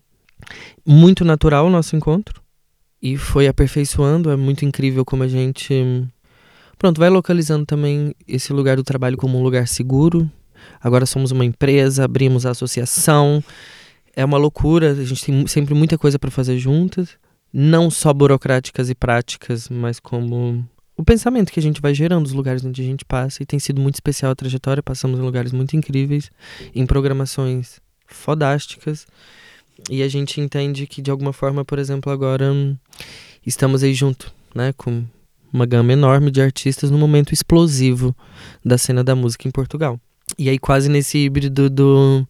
Muito natural o nosso encontro. E foi aperfeiçoando. É muito incrível como a gente. Pronto, vai localizando também esse lugar do trabalho como um lugar seguro. Agora somos uma empresa, abrimos a associação. É uma loucura, a gente tem sempre muita coisa para fazer juntas não só burocráticas e práticas, mas como o pensamento que a gente vai gerando, os lugares onde a gente passa. E tem sido muito especial a trajetória. Passamos em lugares muito incríveis, em programações fodásticas. E a gente entende que, de alguma forma, por exemplo, agora estamos aí junto, né? Com uma gama enorme de artistas no momento explosivo da cena da música em Portugal. E aí, quase nesse híbrido do.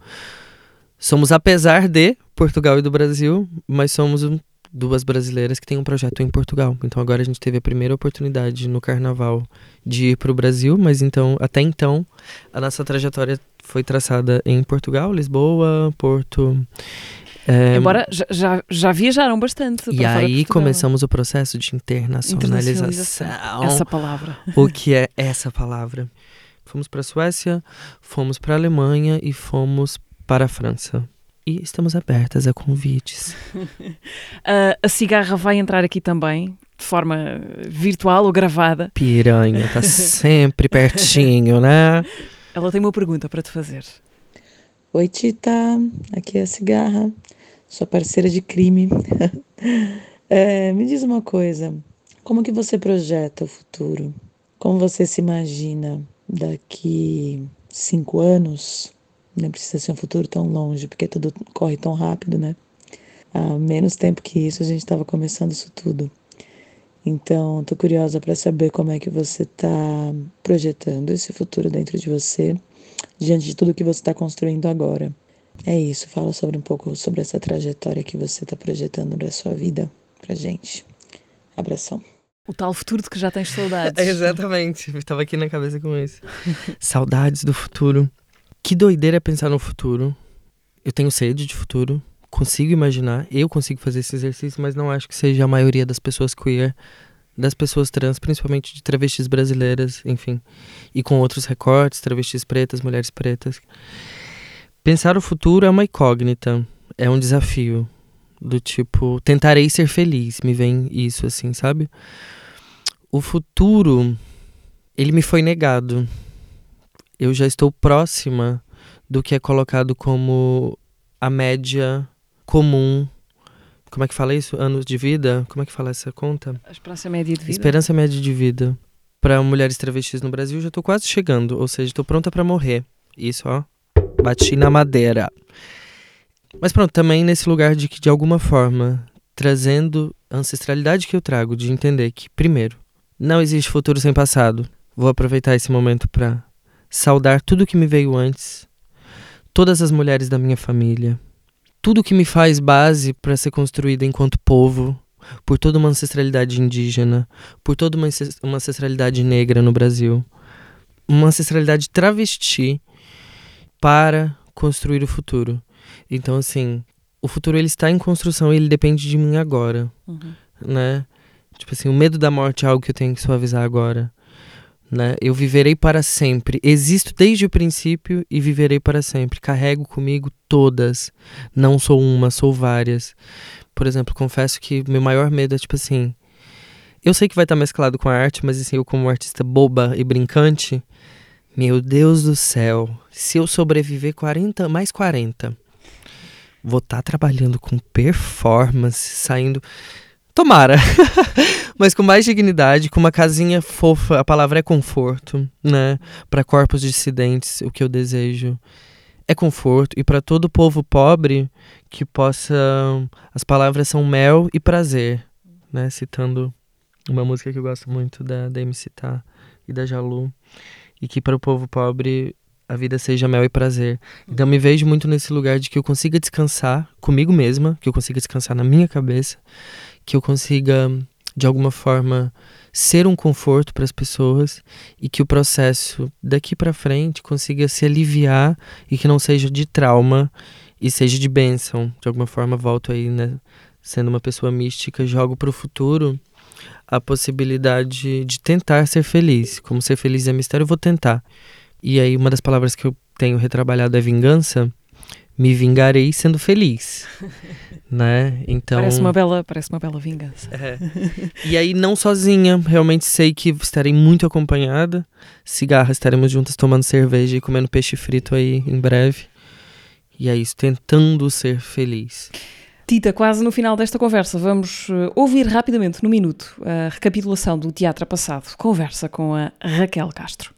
Somos, apesar de Portugal e do Brasil, mas somos um duas brasileiras que têm um projeto em Portugal. Então agora a gente teve a primeira oportunidade no carnaval de ir para o Brasil, mas então até então a nossa trajetória foi traçada em Portugal, Lisboa, Porto.
É, Embora já, já viajaram bastante.
E aí começamos o processo de internacionalização. internacionalização.
Essa palavra.
O que é essa palavra? Fomos para a Suécia, fomos para a Alemanha e fomos para a França e estamos abertas a convites.
uh, a cigarra vai entrar aqui também, de forma virtual ou gravada.
Piranha, está sempre pertinho, né?
Ela tem uma pergunta para te fazer.
Oi, Tita, aqui é a cigarra, sua parceira de crime. é, me diz uma coisa, como que você projeta o futuro? Como você se imagina daqui cinco anos? Não precisa ser um futuro tão longe, porque tudo corre tão rápido, né? Há menos tempo que isso, a gente estava começando isso tudo. Então, estou curiosa para saber como é que você está projetando esse futuro dentro de você, diante de tudo que você está construindo agora. É isso, fala sobre um pouco sobre essa trajetória que você está projetando da sua vida pra gente. Abração.
O tal futuro de que já tens saudades.
Exatamente, estava aqui na cabeça com isso. saudades do futuro. Que doideira é pensar no futuro. Eu tenho sede de futuro, consigo imaginar, eu consigo fazer esse exercício, mas não acho que seja a maioria das pessoas queer, das pessoas trans, principalmente de travestis brasileiras, enfim, e com outros recortes, travestis pretas, mulheres pretas. Pensar o futuro é uma incógnita, é um desafio do tipo, tentarei ser feliz, me vem isso assim, sabe? O futuro ele me foi negado eu já estou próxima do que é colocado como a média comum. Como é que fala isso? Anos de vida? Como é que fala essa conta?
A esperança média de vida.
Esperança média de vida. Para mulheres travestis no Brasil, já estou quase chegando. Ou seja, estou pronta para morrer. Isso, ó. Bati na madeira. Mas pronto, também nesse lugar de que, de alguma forma, trazendo a ancestralidade que eu trago, de entender que, primeiro, não existe futuro sem passado. Vou aproveitar esse momento para saudar tudo que me veio antes, todas as mulheres da minha família, tudo que me faz base para ser construída enquanto povo, por toda uma ancestralidade indígena, por toda uma, uma ancestralidade negra no Brasil, uma ancestralidade travesti para construir o futuro. Então, assim, o futuro ele está em construção e ele depende de mim agora, uhum. né? Tipo assim, o medo da morte é algo que eu tenho que suavizar agora né? Eu viverei para sempre. Existo desde o princípio e viverei para sempre. Carrego comigo todas. Não sou uma, sou várias. Por exemplo, confesso que meu maior medo é tipo assim. Eu sei que vai estar mesclado com a arte, mas assim, eu como artista boba e brincante, meu Deus do céu, se eu sobreviver 40, mais 40, vou estar trabalhando com performance, saindo Tomara. Mas com mais dignidade, com uma casinha fofa, a palavra é conforto, né? Para corpos dissidentes, o que eu desejo é conforto e para todo povo pobre que possa as palavras são mel e prazer, né? Citando uma música que eu gosto muito da da MC Tá e da Jalu, e que para o povo pobre a vida seja mel e prazer. Então me vejo muito nesse lugar de que eu consiga descansar comigo mesma, que eu consiga descansar na minha cabeça, que eu consiga de alguma forma ser um conforto para as pessoas e que o processo daqui para frente consiga se aliviar e que não seja de trauma e seja de bênção. De alguma forma volto aí, né, sendo uma pessoa mística, jogo para o futuro a possibilidade de tentar ser feliz. Como ser feliz é mistério, eu vou tentar. E aí uma das palavras que eu tenho retrabalhado é vingança. Me vingarei sendo feliz, né? Então
Parece uma bela, parece uma bela vingança.
é. E aí não sozinha, realmente sei que estarei muito acompanhada. Cigarra, estaremos juntas tomando cerveja e comendo peixe frito aí em breve. E é isso, tentando ser feliz.
Tita, quase no final desta conversa, vamos uh, ouvir rapidamente, no minuto, a recapitulação do teatro passado. Conversa com a Raquel Castro.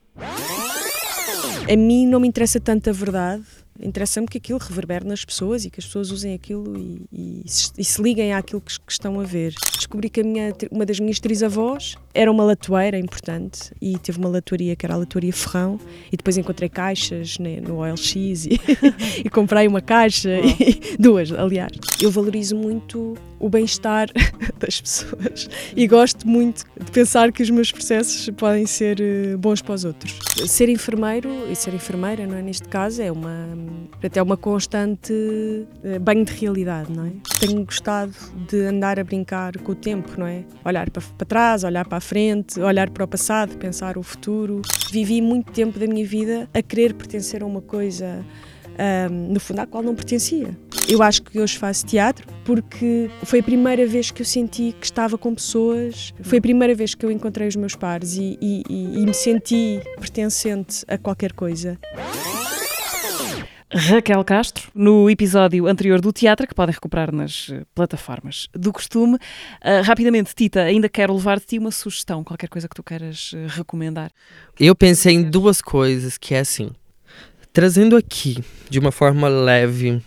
A mim não me interessa tanto a verdade, interessa-me que aquilo reverbere nas pessoas e que as pessoas usem aquilo e, e, se, e se liguem àquilo que, que, estão a ver. Descobri que minha, uma das minhas trisavós era uma latoeira importante e teve uma latoaria que era a latoaria Ferrão e depois encontrei caixas né, no OLX e, e, comprei uma caixa, e, duas aliás. Eu valorizo muito o bem-estar das pessoas e gosto muito de pensar que os meus processos podem ser bons para os outros. Ser enfermeiro e ser enfermeira, não é? Neste caso, é uma até uma constante banho de realidade, não é? Tenho gostado de andar a brincar com o tempo, não é? Olhar para, para trás, olhar para a frente, olhar para o passado, pensar o futuro. Vivi muito tempo da minha vida a querer pertencer a uma coisa um, no fundo, à qual não pertencia. Eu acho que hoje faço teatro porque foi a primeira vez que eu senti que estava com pessoas, foi a primeira vez que eu encontrei os meus pares e, e, e, e me senti pertencente a qualquer coisa.
Raquel Castro, no episódio anterior do teatro, que podem recuperar nas plataformas do costume. Uh, rapidamente, Tita, ainda quero levar de ti uma sugestão, qualquer coisa que tu queiras uh, recomendar.
Eu pensei em duas coisas, que é assim, trazendo aqui de uma forma leve,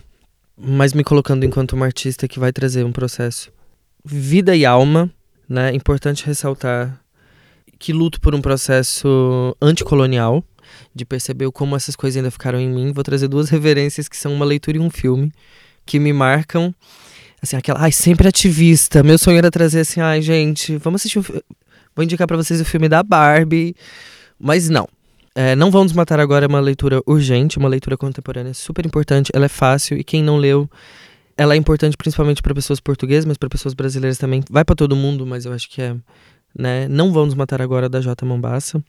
mas me colocando enquanto uma artista que vai trazer um processo vida e alma, né? Importante ressaltar que luto por um processo anticolonial, de perceber como essas coisas ainda ficaram em mim. Vou trazer duas reverências que são uma leitura e um filme que me marcam. Assim, aquela, ai, sempre ativista. Meu sonho era trazer assim, ai, gente, vamos assistir um Vou indicar para vocês o filme da Barbie. Mas não. É, não Vamos Matar Agora é uma leitura urgente, uma leitura contemporânea super importante. Ela é fácil e quem não leu, ela é importante principalmente para pessoas portuguesas, mas para pessoas brasileiras também. Vai para todo mundo, mas eu acho que é, né? Não Vamos Matar Agora da J. Mombassa.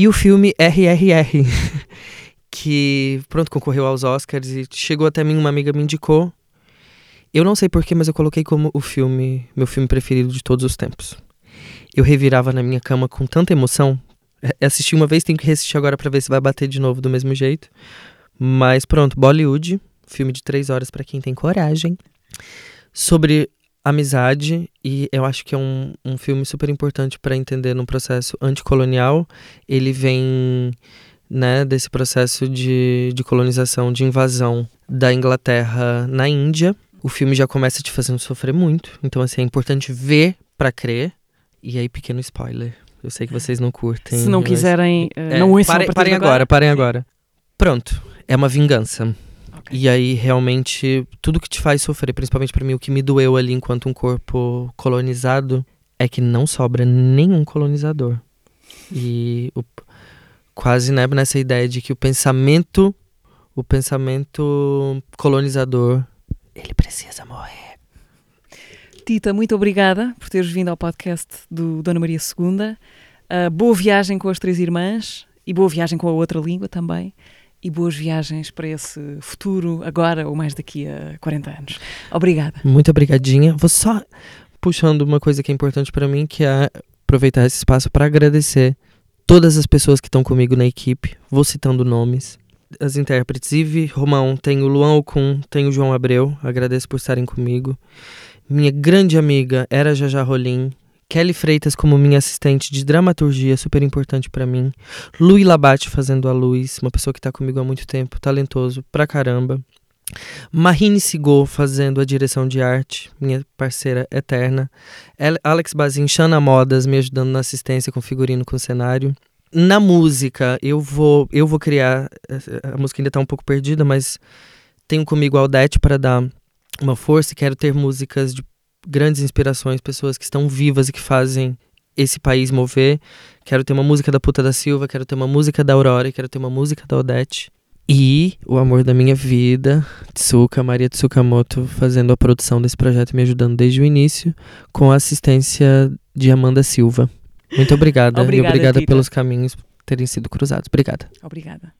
E o filme RRR, que, pronto, concorreu aos Oscars e chegou até mim, uma amiga me indicou. Eu não sei porquê, mas eu coloquei como o filme, meu filme preferido de todos os tempos. Eu revirava na minha cama com tanta emoção. Assisti uma vez, tenho que assistir agora para ver se vai bater de novo do mesmo jeito. Mas pronto, Bollywood, filme de três horas para quem tem coragem. Sobre amizade e eu acho que é um, um filme super importante para entender no processo anticolonial. Ele vem né, desse processo de, de colonização, de invasão da Inglaterra na Índia. O filme já começa te fazendo sofrer muito, então assim, é importante ver para crer. E aí, pequeno spoiler. Eu sei que vocês não curtem.
Se não
mas...
quiserem, uh, não
é, parem, parem agora, parem agora. Pronto, é uma vingança. E aí, realmente, tudo que te faz sofrer, principalmente para mim, o que me doeu ali enquanto um corpo colonizado, é que não sobra nenhum colonizador. E o, quase né, nessa ideia de que o pensamento, o pensamento colonizador, ele precisa morrer.
Tita, muito obrigada por teres vindo ao podcast do Dona Maria II. Uh, boa viagem com as três irmãs e boa viagem com a outra língua também e boas viagens para esse futuro, agora ou mais daqui a 40 anos. Obrigada.
Muito obrigadinha. Vou só puxando uma coisa que é importante para mim, que é aproveitar esse espaço para agradecer todas as pessoas que estão comigo na equipe. Vou citando nomes. As intérpretes Ive Romão, tem o Luan Ocum, tem o João Abreu, agradeço por estarem comigo. Minha grande amiga era Jaja Rolim, Kelly Freitas como minha assistente de dramaturgia, super importante para mim. Lui Labate fazendo a luz, uma pessoa que tá comigo há muito tempo, talentoso pra caramba. Marine Sigol fazendo a direção de arte, minha parceira eterna. Alex Bazin, Xana Modas me ajudando na assistência com figurino com cenário. Na música, eu vou, eu vou criar. A música ainda tá um pouco perdida, mas tenho comigo a Aldete para dar uma força e quero ter músicas de grandes inspirações, pessoas que estão vivas e que fazem esse país mover. Quero ter uma música da Puta da Silva, quero ter uma música da Aurora, quero ter uma música da Odete. E o amor da minha vida, Tsuka, Maria Tsukamoto, fazendo a produção desse projeto e me ajudando desde o início, com a assistência de Amanda Silva. Muito obrigada.
Obrigada,
e obrigada
Rita.
pelos caminhos terem sido cruzados. Obrigada.
Obrigada.